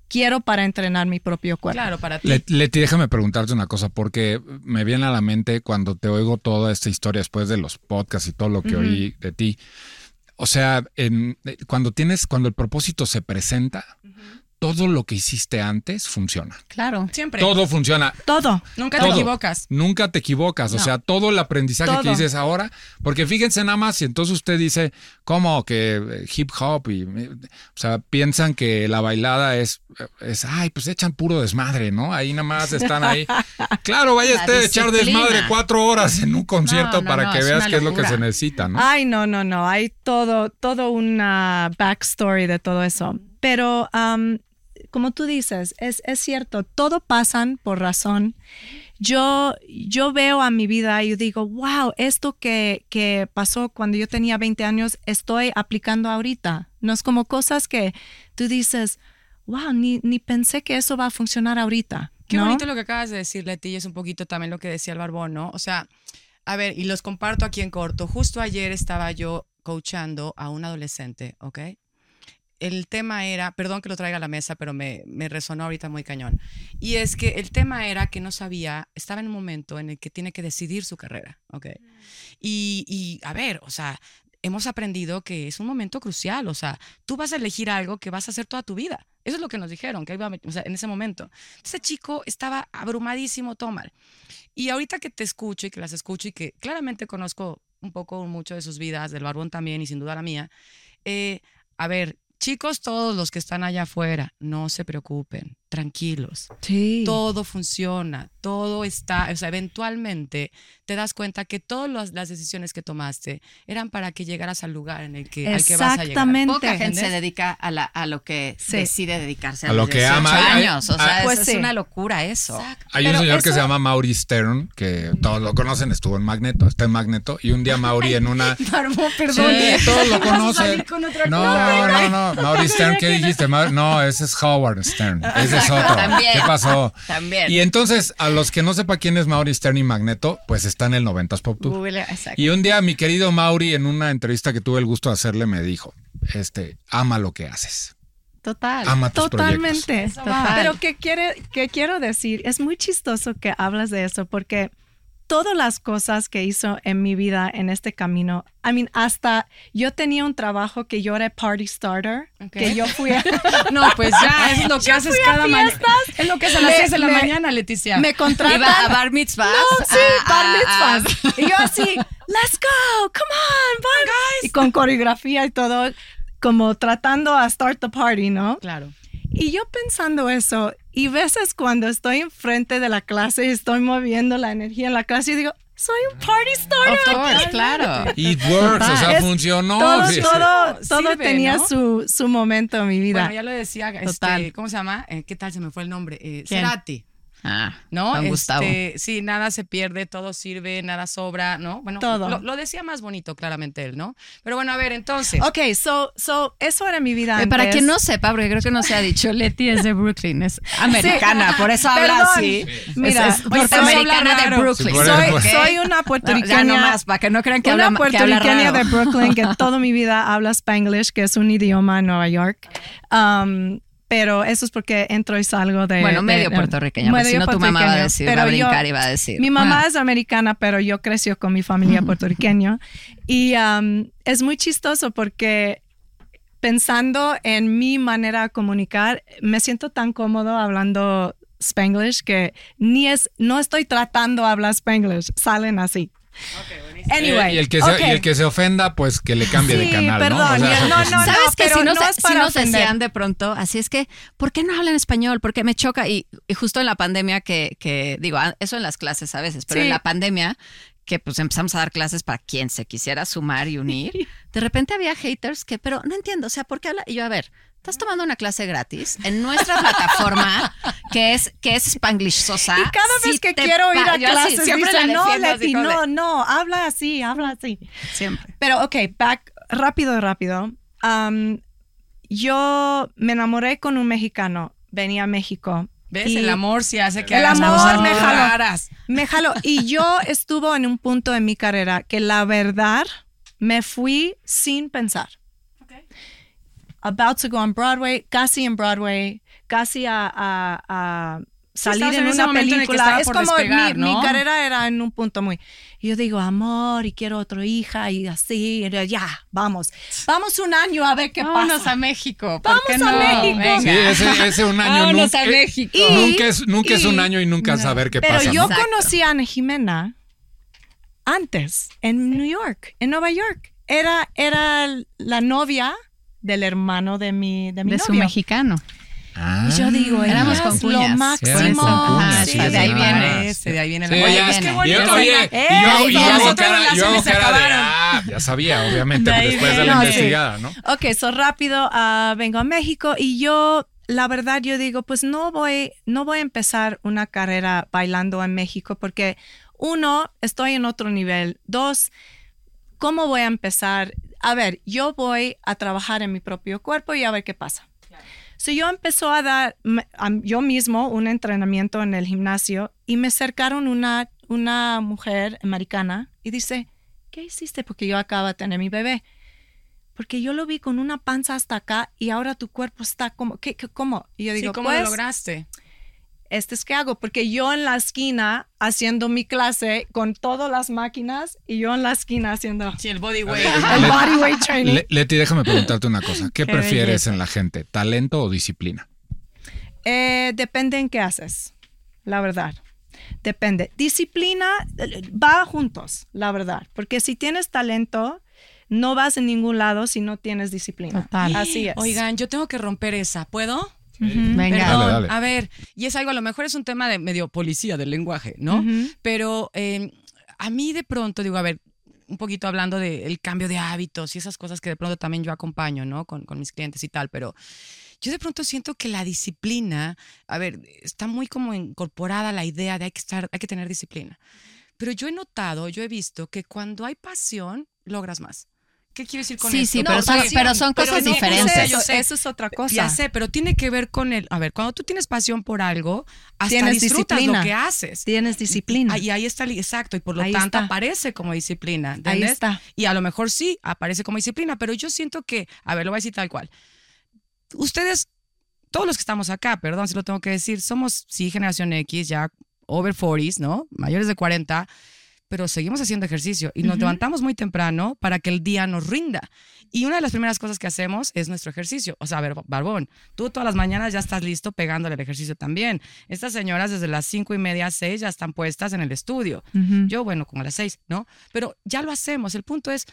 D: quiero para entrenar mi propio cuerpo.
A: Claro, para ti.
B: Le- Leti, déjame preguntarte una cosa, porque me viene a la mente cuando te oigo toda esta historia después de los podcasts y todo lo que oí de ti. O sea, en- eh, cuando tienes, cuando el propósito se presenta, todo lo que hiciste antes funciona.
C: Claro.
A: Siempre.
B: Todo funciona.
D: Todo.
A: Nunca
B: Todo.
A: te equivocas.
B: Nunca te equivocas. O sea, todo el aprendizaje que dices ahora, porque fíjense nada más, y entonces usted dice, ¿cómo que eh, hip hop? Y, eh, o sea, piensan que la bailada es, es, ay, pues echan puro desmadre, ¿no? Ahí nada más están ahí. [laughs] Claro, vaya usted a echar desmadre cuatro horas en un concierto
C: No, no,
B: para que veas qué es lo que se necesita, ¿no?
D: Ay, no, no, no. Hay todo, todo una backstory de todo eso. Pero, um, como tú dices, es, es cierto, todo pasan por razón. Yo, yo veo a mi vida y digo, wow, esto que, que pasó cuando yo tenía 20 años, estoy aplicando ahorita. No es como cosas que tú dices, wow, ni, ni pensé que eso va a funcionar ahorita.
A: Qué
D: ¿no?
A: bonito lo que acabas de decir, Leti, y es un poquito también lo que decía el Barbón, ¿no? O sea, a ver, y los comparto aquí en corto. Justo ayer estaba yo coachando a un adolescente, ¿ok? El tema era, perdón que lo traiga a la mesa, pero me, me resonó ahorita muy cañón. Y es que el tema era que no sabía, estaba en un momento en el que tiene que decidir su carrera, ¿ok? Y, y a ver, o sea, hemos aprendido que es un momento crucial, o sea, tú vas a elegir algo que vas a hacer toda tu vida. Eso es lo que nos dijeron, que iba o sea, en ese momento. Ese chico estaba abrumadísimo, todo mal. Y ahorita que te escucho y que las escucho y que claramente conozco un poco mucho de sus vidas, del barbón también y sin duda la mía, eh, a ver, chicos, todos los que están allá afuera, no se preocupen, tranquilos.
D: Sí.
A: Todo funciona, todo está, o sea, eventualmente te das cuenta que todas las, las decisiones que tomaste eran para que llegaras al lugar en el que, al que vas a llegar.
D: Exactamente.
C: Poca gente
A: ¿Entendés?
C: se dedica a, la, a lo que
D: Sí.
C: decide dedicarse a,
B: A
C: los
B: lo que
C: 18
B: ama.
C: Años. O sea,
D: Pues
C: es,
D: sí.
C: es una locura eso.
A: Exacto.
B: Hay un
D: Pero
B: señor que se llama Mauri Stern, que todos lo conocen, estuvo en Magneto, está en Magneto, y un día Mauri en una... [laughs] Sí,
A: perdón.
B: todos lo conocen. No,
A: cosa.
B: no, no, Mauri Stern, ¿qué dijiste? No, ese es Howard Stern, ese es otro. [laughs]
C: También.
B: ¿Qué pasó?
C: También.
B: Y entonces, a los que no sepa quién es Mauri Stern y Magneto, pues está en el 90s Pop Tour.
C: Google, exacto.
B: Y un día mi querido Mauri, en una entrevista que tuve el gusto de hacerle, me dijo, este, ama lo que haces,
C: Total.
B: ama tus proyectos.
D: Totalmente.
C: Total.
D: Pero que, quiere, que quiero decir, es muy chistoso que hablas de eso porque todas las cosas que hizo en mi vida en este camino, I mean, hasta yo tenía un trabajo que yo era party starter,
A: Ok.
D: que yo fui a, [laughs]
A: No, pues ya, [laughs] es lo que haces cada mañana. Es lo que a las
D: Me-
A: 6 de la
D: me-
A: mañana, Leticia.
D: me contratan.
C: Iba a bar mitzvahs.
D: No, sí,
C: a-
D: bar
C: a- a-
D: mitzvahs. Y yo así, let's go, come on, bar. Y con coreografía y todo. como tratando a start the party, ¿no?
A: Claro.
D: Y yo pensando eso, y veces cuando estoy enfrente de la clase y estoy moviendo la energía en la clase, y digo, soy un party starter.
C: Of course, claro.
B: It works, o sea,
D: Es-
B: funcionó.
D: todo, todo, todo
A: Sirve,
D: tenía
A: ¿no?
D: su, su momento en mi vida.
A: Bueno, ya lo decía, este,
C: Total.
A: ¿cómo se llama? Eh, ¿Qué tal se me fue el nombre? Eh. Cerati.
C: Ah,
A: ¿no?
C: Juan Gustavo.
A: Este, sí, nada se pierde, todo sirve, nada sobra, ¿no? Bueno,
D: Todo.
A: Lo, lo decía más bonito, claramente él, ¿no? Pero bueno, a ver, entonces.
D: Ok, so, so, eso era mi vida.
C: Eh, para
D: antes.
C: quien no sepa, porque creo que no se ha dicho, Leti es de Brooklyn, es americana, por eso habla
D: Perdón.
C: así.
D: Mira,
C: es, es norteamericana de. Brooklyn.
B: Sí,
D: soy,
B: eso.
D: soy una
C: No,
D: puertorriqueña.
C: ya nomás, para que no crean que
D: una
C: habla, que habla
D: puertorriqueña
C: raro.
D: de Brooklyn que toda mi vida habla Spanglish, que es un idioma en Nueva York. Um, pero eso es porque entro y salgo de.
C: Bueno, medio
D: de-
C: puertorriqueña, porque si no tu mamá va a decir, va a
D: Pero yo-
C: brincar y va a decir.
D: Mi mamá
C: ah,
D: es americana, pero yo creció con mi familia [laughs] puertorriqueña. Y um, es muy chistoso porque pensando en mi manera de comunicar, me siento tan cómodo hablando Spanglish que ni es, no estoy tratando de hablar Spanglish, salen así. Anyway,
B: y, el que se,
D: ok.
B: y el que se ofenda, pues que le cambie de canal, ¿no?
D: perdón,
B: O sea,
D: y- no, no,
C: ¿Sabes que
D: pero
C: si nos,
D: no es
C: si
D: para
C: nos
D: ofender.
C: decían de pronto, así es que, ¿por qué no hablan español? Porque me choca. Y, y justo en la pandemia que, que, digo, ah, eso en las clases a veces, pero
D: Sí.
C: en la pandemia que pues empezamos a dar clases para quien se quisiera sumar y unir, de repente había haters que, pero no entiendo, o sea, ¿por qué habla? Y yo, a ver, estás tomando una clase gratis en nuestra plataforma [laughs] que es, que es Spanglish Sosa.
D: Y cada vez
C: Si
D: que quiero ir a
C: yo así
D: clases,
C: siempre
D: dicen,
C: la
D: no,
C: defiendo
D: Leti,
C: como de-
D: no, no, habla así, habla así.
C: Siempre.
D: Pero, ok, back, rápido, rápido. Um, yo me enamoré con un mexicano, venía a México.
A: ¿Ves?
D: Y
A: el amor sí hace que
D: El
A: hagas
D: amor
A: cosas
D: me jaló.
A: raras.
D: Me jaló. Y yo estuvo en un punto en mi carrera que la verdad me fui sin pensar. About to go on Broadway, casi en Broadway, casi a, a- a salir en una
A: en
D: película. Es como
A: despegar,
D: mi,
A: ¿no?
D: mi carrera era en un punto muy. Y yo digo, amor, y quiero otra hija, y así, y ya, vamos. Vamos un año a ver qué
C: Vámonos
D: pasa.
C: a México. ¿por
D: Vamos a? México.
C: Venga.
B: Sí, ese, ese un año
C: Vámonos
B: nunca,
C: a México.
D: Y-
B: nunca es, nunca es un año y nunca saber qué
D: Pero
B: pasa.
D: yo
B: ¿no?
C: Exacto.
D: conocí a Ana Jimena antes, en New York, en Nueva York. Era, era la novia del hermano de mi, de mi
C: De su mexicano.
B: Ah.
D: Y yo digo,
C: Éramos con
D: lo máximo.
B: Con
D: Sí,
B: sí,
C: de ahí viene.
A: Ese, de ahí viene
B: Sí,
A: la
C: Oye,
B: ya-
A: bonito.
B: oye, y
A: Eh,
B: yo, y yo hago cara, yo hago
A: relaciones se
B: cara de, ah, ya sabía, obviamente,
A: De
B: después de la
D: viene.
B: investigada, ¿no?
D: Ok, so rápido, ah, vengo a México y yo, la verdad, yo digo, pues no voy, no voy a empezar una carrera bailando en México porque uno, estoy en otro nivel. Dos, ¿cómo voy a empezar? A ver, yo voy a trabajar en mi propio cuerpo y a ver qué pasa. So yo empezó a dar a- yo mismo un entrenamiento en el gimnasio y me acercaron una, una mujer americana y dice, ¿qué hiciste? Porque yo acabo de tener mi bebé. Porque yo lo vi con una panza hasta acá y ahora tu cuerpo está como, ¿qué, qué- cómo? Y yo
A: Sí,
D: digo,
A: ¿cómo
D: pues,
A: lo lograste?
D: Este es que hago, porque yo en la esquina haciendo mi clase con todas las máquinas y yo en la esquina haciendo
A: Sí, el body weight.
D: el training.
B: Le- Leti, déjame preguntarte una cosa. ¿Qué,
D: Qué
B: prefieres
D: belleza.
B: en la gente? ¿Talento o disciplina?
D: Eh, depende en qué haces, la verdad. Depende. Disciplina va juntos, la verdad. Porque si tienes talento, no vas en ningún lado si no tienes disciplina.
C: Total.
D: Así es.
A: Oigan, yo tengo que romper esa. ¿Puedo?
C: Venga.
A: Perdón.
B: Dale, dale.
A: A ver, y es algo, a lo mejor es un tema de medio policía del lenguaje, ¿no? Pero eh, a mí de pronto, digo, a ver, un poquito hablando del cambio de hábitos y esas cosas que de pronto también yo acompaño, ¿no? Con, con mis clientes y tal, pero yo de pronto siento que la disciplina, a ver, está muy como incorporada la idea de hay que estar, hay que tener disciplina. Pero yo he notado, yo he visto que cuando hay pasión, logras más. ¿Qué quiero decir con
C: Sí,
A: esto?
C: sí, pero son-
A: pasión,
C: pero son cosas
A: no,
C: diferentes.
D: Eso,
A: sé.
D: eso es otra cosa.
A: Ya sé, pero tiene que ver con el. A ver, cuando tú tienes pasión por algo, hasta
D: Tienes
A: disfrutas
D: disciplina.
A: lo que haces.
D: Tienes disciplina.
A: Y, y ahí está, el- exacto, y por lo
D: Ahí
A: tanto
D: está.
A: aparece como disciplina.
D: Ahí
A: ¿entiendes?
D: está.
A: Y a lo mejor sí aparece como disciplina, pero yo siento que, a ver, lo voy a decir tal cual. Ustedes, todos los que estamos acá, perdón si lo tengo que decir, somos, sí, generación X, ya over 40s, ¿no? Mayores de 40, pero seguimos haciendo ejercicio y nos levantamos muy temprano para que el día nos rinda. Y una de las primeras cosas que hacemos es nuestro ejercicio. O sea, a ver, Barbón, tú todas las mañanas ya estás listo pegándole el ejercicio también. Estas señoras desde las cinco y media, seis ya están puestas en el estudio. Yo, bueno, como a las seis, ¿no? Pero ya lo hacemos. El punto es,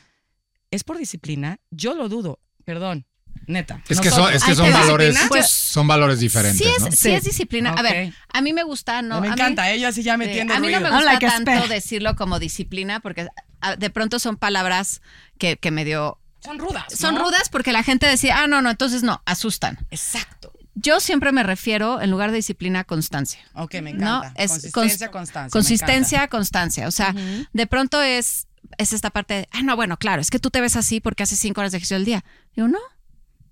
A: ¿es por disciplina? Yo lo dudo, perdón. Neta.
B: Es que son, es que valores.
C: Pues,
B: son valores diferentes,
C: Sí es,
B: ¿no?
C: sí
D: Sí.
C: es disciplina. A ver, a mí me gusta, ¿no?
A: me
C: a mí-
A: encanta, ella sí ya
C: Sí,
A: metiendo
C: a mí no me gusta
D: like
C: tanto decirlo como disciplina porque ah, de pronto son palabras que, que medio...
A: Son rudas.
C: Son
A: ¿no?
C: rudas porque la gente decía, ah, no, no, entonces no, asustan.
A: Exacto.
C: Yo siempre me refiero, en lugar de disciplina, a constancia.
A: Ok, me
C: ¿no?
A: encanta.
C: Es
A: consistencia,
C: cons-
A: constancia. me
C: Consistencia, constancia. O sea, de pronto es, es esta parte de, ah, no, bueno, claro, es que tú te ves así porque haces cinco horas de ejercicio al día. Digo, no.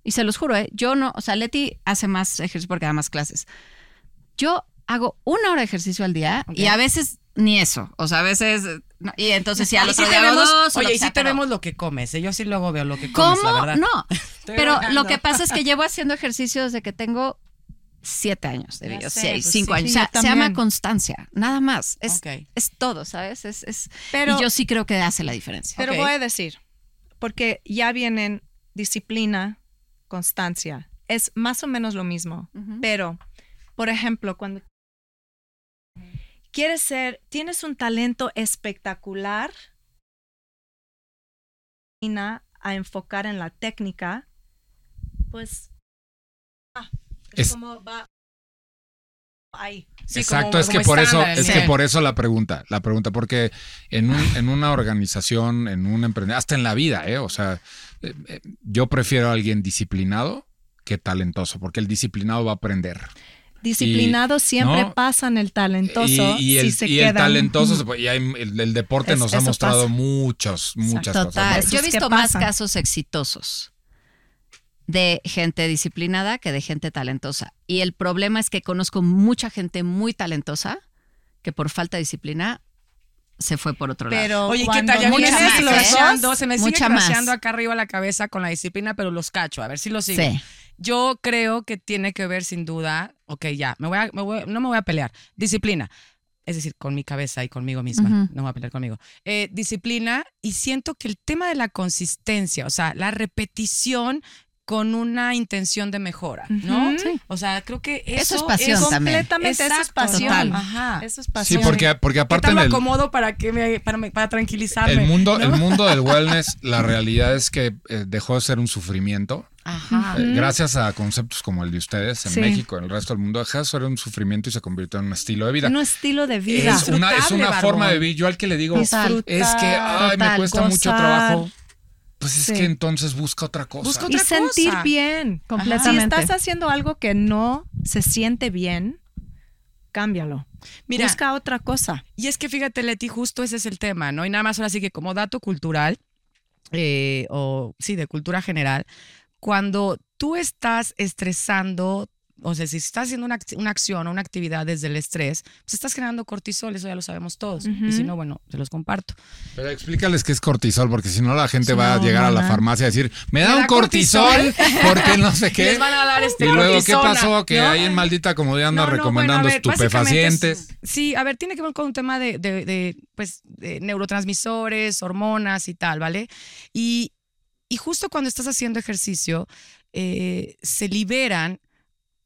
C: Y se los juro, ¿eh? yo no, o sea, Leti hace más ejercicio porque da más clases. Yo hago una hora de ejercicio al día y
A: Ok.
C: a veces ni eso. O sea, a veces. no, y entonces sí, al
A: Y
C: otro
A: sí
C: día dos.
A: oye, y
C: sea,
A: sí te
C: pero-
A: vemos lo que comes. ¿eh? Yo sí luego veo lo que comes, la
C: ¿Cómo?
A: verdad.
C: No. [laughs] Pero lo que pasa es que [laughs] llevo haciendo ejercicio desde que tengo siete años de vida, seis,
A: pues
C: cinco
A: sí,
C: años. o sea, se llama constancia, nada más. Es,
A: Ok.
C: es todo, ¿sabes? Es, es,
D: Pero,
C: y yo sí creo que hace la diferencia.
D: pero
A: Ok.
D: voy a decir, porque ya vienen disciplina, constancia. Es más o menos lo mismo. Pero, por ejemplo, cuando quieres ser, tienes un talento espectacular a enfocar en la técnica, pues ah, es,
B: Es-
D: como va ahí.
A: Sí,
B: Exacto,
A: como-
B: es que por eso, es
A: sí.
B: que por eso la pregunta, la pregunta, porque en, un- en una organización, en un emprendedor, hasta en la vida, ¿eh? o sea, eh, eh, yo prefiero a alguien disciplinado que talentoso, porque el disciplinado va a aprender.
D: Disciplinado siempre
B: ¿no?
D: pasan el talentoso
B: y, y el,
D: si se
B: y el
D: quedan.
B: talentoso, [laughs] y hay- el, el deporte
D: Es-
B: nos ha mostrado
D: pasa.
B: muchos, muchas cosas.
C: Yo he visto más
D: pasan.
C: casos exitosos de gente disciplinada que de gente talentosa. Y el problema es que conozco mucha gente muy talentosa que por falta de disciplina se fue por otro lado.
D: Pero
A: Oye, ¿qué tal? Ya vienes
C: más, ¿eh?
A: se me sigue crasheando acá arriba la cabeza con la disciplina, pero los cacho, a ver si lo sigo.
C: Sí.
A: Yo creo que tiene que ver sin duda, ok, ya, me voy a- me voy- no me voy a pelear, disciplina, es decir, con mi cabeza y conmigo misma, no me voy a pelear conmigo. Eh, disciplina y siento que el tema de la consistencia, o sea, la repetición con una intención de mejora, ¿no?
C: Sí.
A: O sea, creo que eso,
C: Eso es pasión también.
D: Completamente, eso es pasión.
A: Ajá.
D: Eso es
B: Sí,
D: pasión.
B: porque, porque
A: ¿Qué
B: aparte
A: tal
B: en
A: lo
B: el,
A: acomodo para que me, para, me- para tranquilizarme?
B: el mundo,
A: ¿no?
B: el mundo del [laughs] wellness, la realidad es que eh, dejó de ser un sufrimiento.
A: Ajá.
B: Eh, gracias a conceptos como el de ustedes en
D: Sí.
B: México, en el resto del mundo, dejó de ser un sufrimiento y se convirtió en un estilo de vida.
D: un estilo de vida.
B: es una, es forma de vivir. Yo al que le digo, es que ay, me cuesta mucho trabajo. Pues es
D: Sí.
B: que entonces busca otra cosa.
A: Busca
D: y
A: otra
D: sentir
A: cosa.
D: bien.
C: Completamente.
D: Si estás haciendo algo que no se siente bien, cámbialo.
A: Mira,
D: Busca otra cosa.
A: Y es que fíjate, Leti, justo ese es el tema, ¿no? Y nada más ahora sí que como dato cultural, eh, o sí, de cultura general, cuando tú estás estresando, o sea, si estás haciendo una, una acción o una actividad desde el estrés, pues estás generando cortisol, eso ya lo sabemos todos. Y si no, bueno, se los comparto.
B: Pero explícales qué es cortisol, porque si no la gente va a
D: no,
B: llegar a la farmacia a decir, me da
A: Me
B: un
A: da
B: cortisol, [laughs] porque no sé [laughs] qué.
A: Les van a dar este
B: Y luego, ¿qué pasó? Que
A: ¿no?
B: ahí en maldita comodidad anda
A: No, no,
B: recomendando
A: bueno, ver,
B: estupefacientes.
A: es- sí, a ver, tiene que ver con un tema de, de- de, pues, de neurotransmisores, hormonas y tal, ¿vale? Y, y justo cuando estás haciendo ejercicio, eh, se liberan,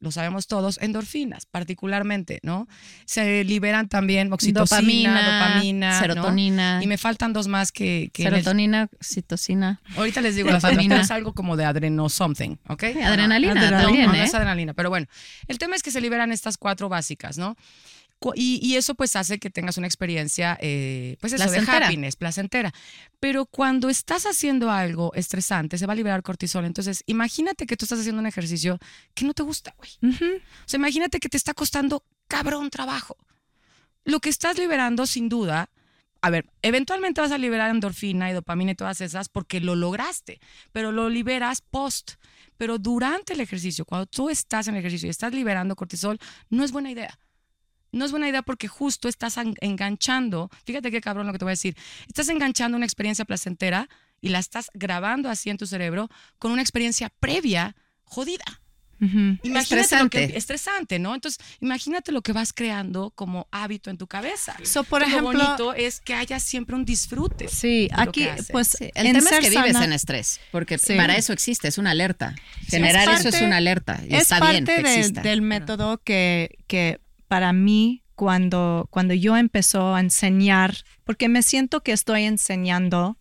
A: lo sabemos todos, endorfinas particularmente, ¿no? Se liberan también oxitocina, dopamina,
C: serotonina.
A: Y me faltan dos más que... que en el-
C: serotonina, oxitocina.
A: ahorita les digo
C: Dopamina.
A: es algo como de adreno something, ¿ok?
C: Adrenalina
A: No,
C: también,
A: no, no
C: ¿eh?
A: es adrenalina, pero bueno, el tema es que se liberan estas cuatro básicas, ¿no? Y, y eso pues hace que tengas una experiencia, eh, pues eso, de happiness, placentera. Pero cuando estás haciendo algo estresante, se va a liberar cortisol. Entonces, imagínate que tú estás haciendo un ejercicio que no te gusta, güey. O sea, imagínate que te está costando cabrón trabajo. Lo que estás liberando, sin duda, a ver, eventualmente vas a liberar endorfina y dopamina y todas esas porque lo lograste, pero lo liberas post. Pero durante el ejercicio, cuando tú estás en el ejercicio y estás liberando cortisol, no es buena idea. No es buena idea porque justo estás en- enganchando, fíjate qué cabrón lo que te voy a decir, estás enganchando una experiencia placentera y la estás grabando así en tu cerebro con una experiencia previa jodida.
D: Ujú.
A: Imagínate
C: Estresante.
A: Lo que, estresante, ¿no? Entonces, imagínate lo que vas creando como hábito en tu cabeza.
D: So, por ejemplo,
A: lo bonito es que haya siempre un disfrute.
D: sí, aquí pues
C: Sí, el
D: en
C: tema es que vives en estrés, porque
D: Sí.
C: para eso existe, es una alerta.
D: es
C: Generar eso es una alerta. Y
D: es
C: está
D: parte
C: bien que
D: de- del método que, que para mí cuando, cuando yo empezó a enseñar, porque me siento que estoy enseñando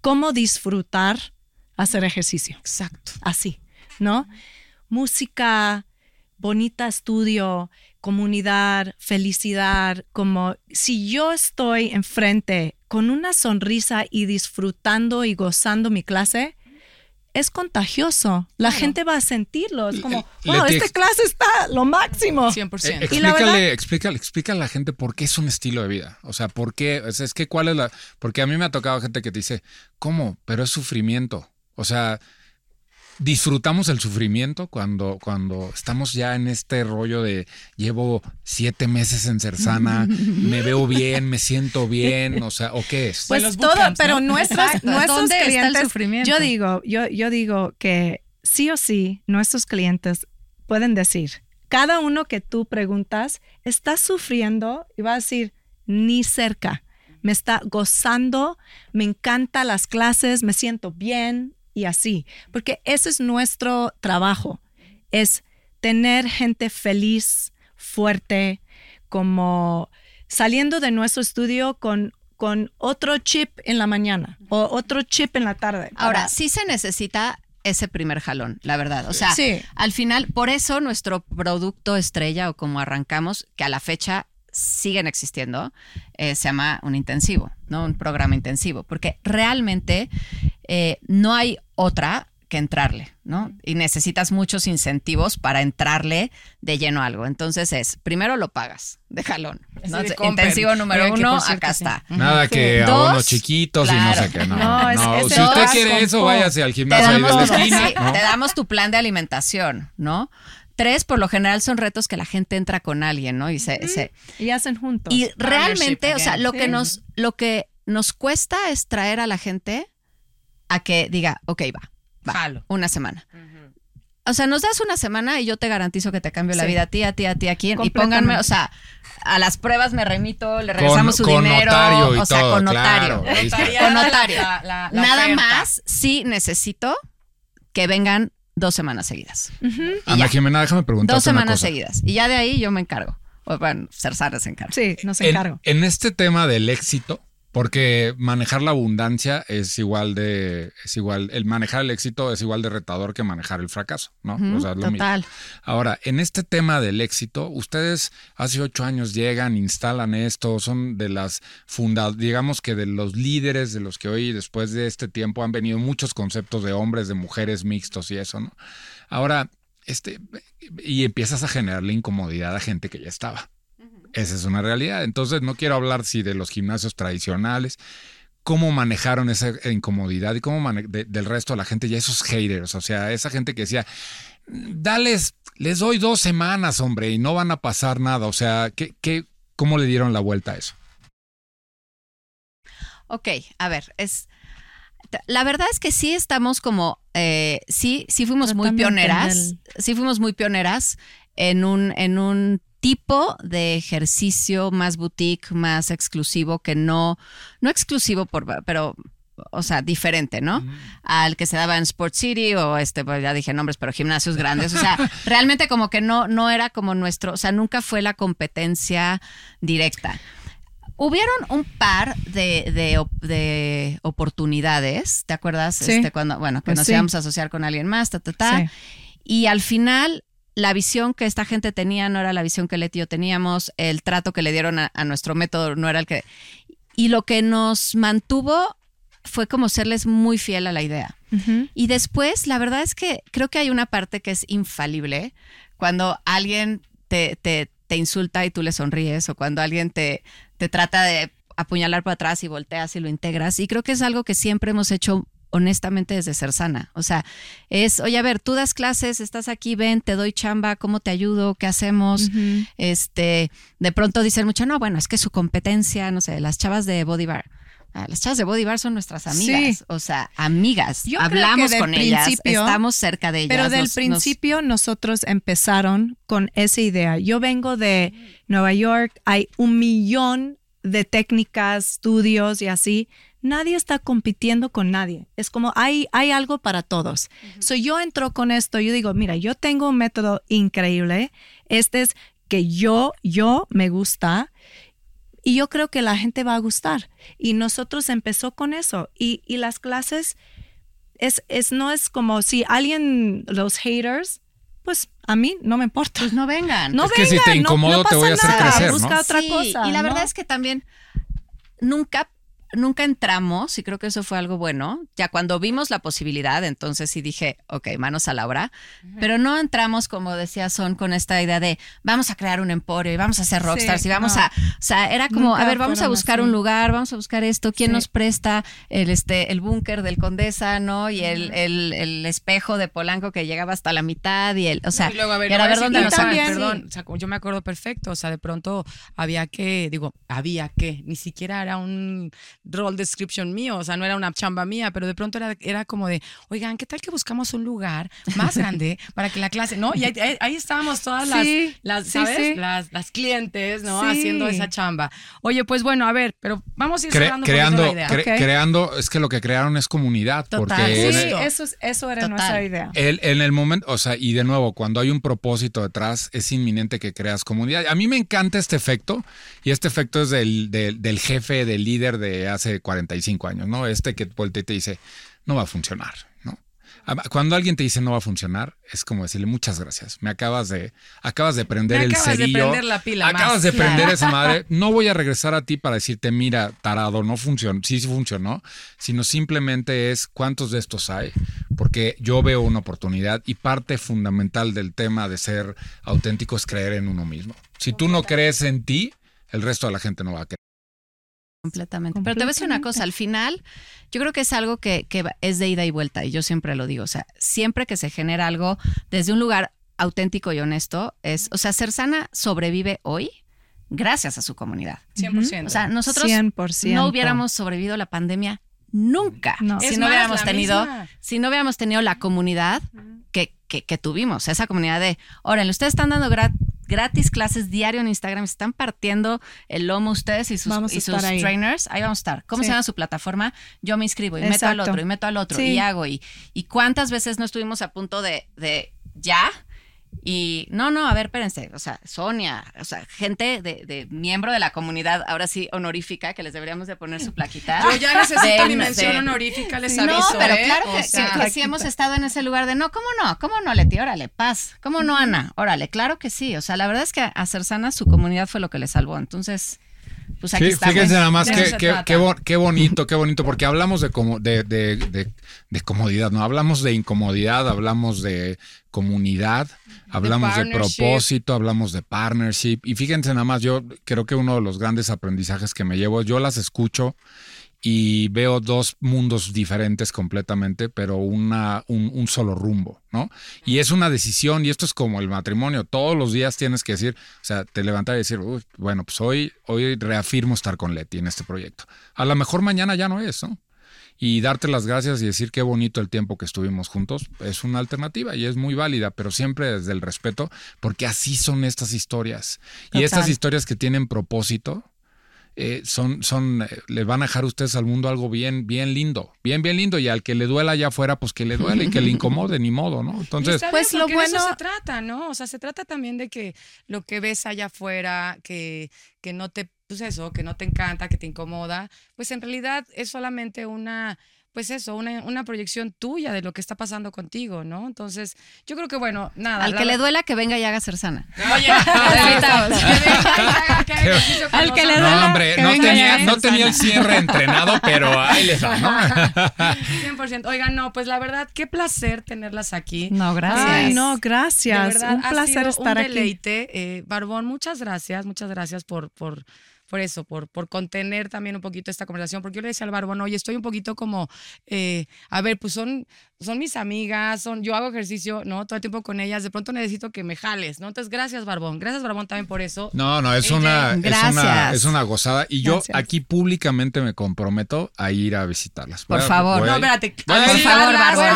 D: cómo disfrutar hacer ejercicio.
A: Exacto.
D: Así. ¿no? Música, bonita estudio, comunidad, felicidad, como si yo estoy enfrente con una sonrisa y disfrutando y gozando mi clase, es contagioso. La gente va a sentirlo. Es como, wow, esta clase está lo máximo.
A: 100%.
B: Eh, explícale, explícale, explícale a la gente por qué es un estilo de vida. O sea, por qué, es, es que cuál es la... Porque a mí me ha tocado gente que te dice, ¿cómo? Pero es sufrimiento. O sea, disfrutamos el sufrimiento cuando, cuando estamos ya en este rollo de llevo siete meses en Cersana, [laughs] me veo bien, me siento bien, o sea, ¿o qué es?
D: Pues todo, pero nuestros, nuestros clientes, yo digo, yo, yo digo que sí o sí, nuestros clientes pueden decir, cada uno que tú preguntas está sufriendo y va a decir, ni cerca. Me está gozando, me encantan las clases, me siento bien, y así, porque ese es nuestro trabajo, es tener gente feliz, fuerte, como saliendo de nuestro estudio con, con otro chip en la mañana o otro chip en la tarde.
C: Ahora, sí se necesita ese primer jalón, la verdad. O sea, al final, por eso nuestro producto estrella o como arrancamos, que a la fecha siguen existiendo, eh, se llama un intensivo, ¿no? Un programa intensivo, porque realmente eh, no hay otra que entrarle, ¿no? Y necesitas muchos incentivos para entrarle de lleno a algo. Entonces es, primero lo pagas de jalón. Intensivo número uno, acá está.
B: Nada que a unos chiquitos y no sé qué. No, si usted quiere eso, váyase al gimnasio ahí de la esquina.
C: Te damos tu plan de alimentación, ¿no? Tres, por lo general, son retos que la gente entra con alguien, ¿no? Y se,
D: y hacen juntos.
C: Y realmente, o sea, lo que nos, lo que nos cuesta es traer a la gente a que diga, ok, va, va, una semana. O sea, nos das una semana y yo te garantizo que te cambio la vida a ti, a ti, a ti, aquí. Y pónganme, o sea, a las pruebas me remito, le regresamos su dinero. o sea, con notario. con notario. Nada más, sí necesito que vengan dos semanas seguidas.
B: Ana Jimena, déjame preguntar.
C: Dos semanas seguidas. Y ya de ahí yo me encargo. bueno, Cersana se encarga.
D: Sí, nos encargo.
B: En, este tema del éxito, porque manejar la abundancia es igual de, es igual, el manejar el éxito es igual de retador que manejar el fracaso, ¿no?
C: o sea, lo total. Mismo.
B: Ahora, en este tema del éxito, ustedes hace ocho años llegan, instalan esto, son de las fundadas, digamos que de los líderes de los que hoy, después de este tiempo, han venido muchos conceptos de hombres, de mujeres mixtos y eso, ¿no? Ahora, este, y empiezas a generarle incomodidad a gente que ya estaba. Esa es una realidad. Entonces, no quiero hablar si de los gimnasios tradicionales, cómo manejaron esa incomodidad y cómo del resto de la gente, ya esos haters, o sea, esa gente que decía, dales, les doy dos semanas, hombre, y no van a pasar nada. O sea, ¿qué, qué, ¿cómo le dieron la vuelta a eso?
C: Ok, a ver, es... La verdad es que sí estamos como, eh, sí, sí fuimos muy pioneras, sí fuimos muy pioneras en un, en un tipo de ejercicio más boutique, más exclusivo, que no, no exclusivo, por, pero o sea, diferente, ¿no? Al que se daba en Sport City o este, pues ya dije nombres, pero gimnasios grandes. O sea, [laughs] realmente como que no, no era como nuestro, o sea, nunca fue la competencia directa. Hubieron un par de, de, oportunidades, ¿te acuerdas? Este, cuando, bueno, que pues nos íbamos a asociar con alguien más, ta, ta, ta. Y al final la visión que esta gente tenía no era la visión que Leti y yo teníamos, el trato que le dieron a, nuestro método no era el que... Y lo que nos mantuvo fue como serles muy fiel a la idea. Y después, la verdad es que creo que hay una parte que es infalible cuando alguien te, te, te insulta y tú le sonríes o cuando alguien te, te trata de apuñalar para atrás y volteas y lo integras. Y creo que es algo que siempre hemos hecho honestamente desde ser sana. O sea, es, oye, a ver, tú das clases, estás aquí, ven, te doy chamba, ¿cómo te ayudo? ¿Qué hacemos? Este, de pronto dicen mucho, no, bueno, es que su competencia, no sé, las chavas de Body Bar. Ah, las chavas de Body Bar son nuestras amigas, o sea, amigas. Hablamos con ellas, estamos cerca de ellas.
D: Pero del principio nosotros empezaron con esa idea. Yo vengo de Nueva York, hay un millón de técnicas, estudios y así nadie está compitiendo con nadie. Es como hay, hay algo para todos. So yo entro con esto, yo digo, mira, yo tengo un método increíble. Este es que yo, yo me gusta. Y yo creo que la gente va a gustar. Y nosotros empezó con eso. Y, y las clases es, es, no es como si alguien, los haters, pues a mí no me importa.
C: Pues no vengan.
D: No
B: Es que si te
D: vengan, no-
B: incomodo,
D: no
B: te voy a
D: pasa
B: hacer
D: nada,
B: crecer, ¿no?
D: Busca otra
C: Sí,
D: cosa.
C: Y la
D: ¿no?
C: verdad es que también nunca, nunca entramos, y creo que eso fue algo bueno. Ya cuando vimos la posibilidad, entonces sí dije, ok, manos a la obra. Pero no entramos, como decía Son, con esta idea de vamos a crear un emporio y vamos a ser rockstars
D: Sí,
C: y vamos
D: no.
C: a. O sea, era como,
D: Nunca
C: a ver, vamos a buscar
D: así.
C: un lugar, vamos a buscar esto, quién
D: Sí.
C: nos presta el, este, el búnker del Condesa, ¿no? Y el, el, el espejo de Polanco que llegaba hasta la mitad y el. O sea,
A: y luego, a ver,
C: y era ver dónde nos
D: también-
A: perdón, o sea, yo me acuerdo perfecto, o sea, de pronto había que, digo, había que, ni siquiera era un role description mío, o sea, no era una chamba mía, pero de pronto era, era como de, oigan, ¿qué tal que buscamos un lugar más grande para que la clase, ¿no? Y ahí, estábamos todas las,
D: Sí,
A: las
D: sí,
A: ¿sabes?
D: sí.
A: Las, las clientes, ¿no?
D: Sí.
A: Haciendo esa chamba. Oye, pues bueno, a ver, pero vamos a ir
B: Cre- creando,
A: la idea.
B: cre- creando, es que lo que crearon es comunidad.
C: Total.
B: Porque
D: Sí, eso, es- eso era
C: Total.
D: nuestra idea.
B: el- en el momento, o sea, y de nuevo, cuando hay un propósito detrás, es inminente que creas comunidad. A mí me encanta este efecto, y este efecto es del, del, del jefe, del líder de hace 45 años, ¿no? Este que voltea y te dice, no va a funcionar, ¿no? Cuando alguien te dice no va a funcionar, es como decirle muchas gracias. Me acabas de, acabas de prender
A: Me
B: el
A: acabas de
B: cerillo.
A: prender la pila
B: acabas
A: más,
B: de
C: claro.
B: prender esa madre. [laughs] No voy a regresar a ti para decirte, mira, tarado, no funcionó, sí, sí funcionó, sino simplemente es cuántos de estos hay, porque yo veo una oportunidad y parte fundamental del tema de ser auténtico es creer en uno mismo. Si tú no crees en ti, el resto de la gente no va a creer.
C: Completamente. Pero te voy a decir una cosa, al final yo creo que es algo que, que va- es de ida y vuelta y yo siempre lo digo, o sea, siempre que se genera algo desde un lugar auténtico y honesto, es, o sea, Ser Sana sobrevive hoy gracias a su comunidad.
A: 100%.
C: O sea, nosotros
D: 100%.
C: no hubiéramos sobrevivido la pandemia nunca
D: No.
C: si
A: Es
C: no
A: más,
C: hubiéramos tenido
A: misma.
C: si no hubiéramos tenido la comunidad que, que, que tuvimos, esa comunidad de, órale, ustedes están dando gratis clases diario en Instagram, se están partiendo el lomo ustedes y sus, y sus
D: ahí.
C: trainers, ahí vamos a estar. ¿Cómo
D: Sí.
C: se llama su plataforma? Yo me inscribo y meto al otro y meto al otro
D: Sí.
C: y hago y, y cuántas veces no estuvimos a punto de, de ya y no, no, a ver, espérense, o sea, Sonia, o sea, gente de, de miembro de la comunidad, ahora sí honorífica, que les deberíamos de poner su plaquita.
A: Yo ya necesito
C: De-
A: mi mención
C: de-
A: honorífica, les
C: no,
A: aviso.
C: pero
A: ¿eh?
C: claro que,
A: sea,
C: que- que sí hemos estado en ese lugar de no, ¿cómo no? ¿Cómo no, Leti? Órale, paz. ¿Cómo no, Ana? Órale, claro que sí. O sea, la verdad es que a Ser Sana su comunidad fue lo que le salvó. Entonces, pues aquí
B: Sí,
C: estamos.
B: fíjense nada más qué, qué- qué bo- qué bonito, qué bonito, porque hablamos de, como, de, de, de- de comodidad, ¿no? Hablamos de incomodidad, hablamos de comunidad, hablamos de, propósito, hablamos de partnership. Y fíjense nada más, yo creo que uno de los grandes aprendizajes que me llevo, yo las escucho y veo dos mundos diferentes completamente, pero una, un, un solo rumbo, ¿no? Y es una decisión, y esto es como el matrimonio, todos los días tienes que decir, o sea, te levantar y decir, "Uy, bueno, pues hoy, hoy reafirmo estar con Leti en este proyecto. A lo mejor mañana ya no es, ¿no? Y darte las gracias y decir qué bonito el tiempo que estuvimos juntos es una alternativa y es muy válida, pero siempre desde el respeto, porque así son estas historias. Y estas historias que tienen propósito, eh, son, son, eh, le van a dejar ustedes al mundo algo bien, bien lindo, bien, bien lindo. Y al que le duela allá afuera, pues que le duele y que le [laughs] incomode, ni modo, ¿no? Entonces,
D: pues, lo
A: porque de eso
D: bueno-
A: se trata, ¿no? O sea, se trata también de que lo que ves allá afuera, que, que no te, pues eso, que no te encanta, que te incomoda, pues en realidad es solamente una, pues eso, una, una proyección tuya de lo que está pasando contigo, ¿no? Entonces, yo creo que bueno, nada.
C: Al
A: la
C: que le duela que venga y haga Ser Sana.
A: Oye,
D: Al que le duela,
B: no, hombre,
D: que
B: no
D: venga
B: tenía, no tenía el cierre entrenado, pero ahí les va, ¿no?
A: 100%. Oigan, no, pues la verdad, qué placer tenerlas aquí.
C: No, gracias.
D: Ay, no,
A: De
D: gracias.
A: verdad,
D: un
A: ha
D: placer
A: sido
D: estar
A: un
D: aquí.
A: deleite. Eh, Barbón, muchas gracias, muchas gracias por, por, por eso, por, por contener también un poquito esta conversación, porque yo le decía al Barbón, oye, estoy un poquito como, eh, a ver, pues son, son mis amigas, son, yo hago ejercicio, ¿no? Todo el tiempo con ellas, de pronto necesito que me jales, ¿no? Entonces, gracias, Barbón. Gracias, Barbón, también por eso.
B: No, no, es una, es una, es una gozada. Y yo aquí públicamente me comprometo a ir a visitarlas.
C: Por favor.
A: No, espérate.
C: Por favor, Barbón.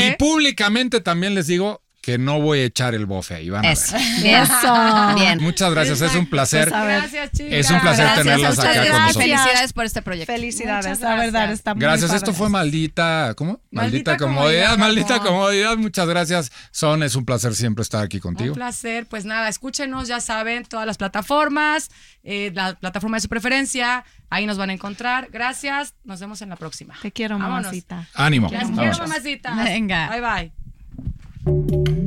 B: Y públicamente también les digo, que no voy a echar el bofe ahí. Van a ver. [laughs]
C: Eso. Bien.
B: Muchas gracias, es un placer.
A: Gracias, chicas.
B: Es un placer
C: Gracias
B: tenerlas
C: a
B: acá
C: ustedes.
B: con
D: Gracias.
B: nosotros.
C: Felicidades por este proyecto.
D: Felicidades, la verdad
A: gracias.
D: está muy
B: Gracias,
D: padre
B: esto fue maldita, ¿cómo? Maldita,
A: Maldita
B: comodidad,
A: comodidad,
B: maldita comodidad. Muchas gracias, Son, es un placer siempre estar aquí
A: Un
B: contigo.
A: placer. Pues nada, escúchenos, ya saben, todas las plataformas, eh, la plataforma de su preferencia. Ahí nos van a encontrar. Gracias. Nos vemos en la próxima.
D: Te quiero,
A: Vámonos.
D: mamacita.
B: Ánimo.
A: Las
B: Vamos.
A: quiero, mamacitas.
C: Venga.
A: Bye bye. Thank you.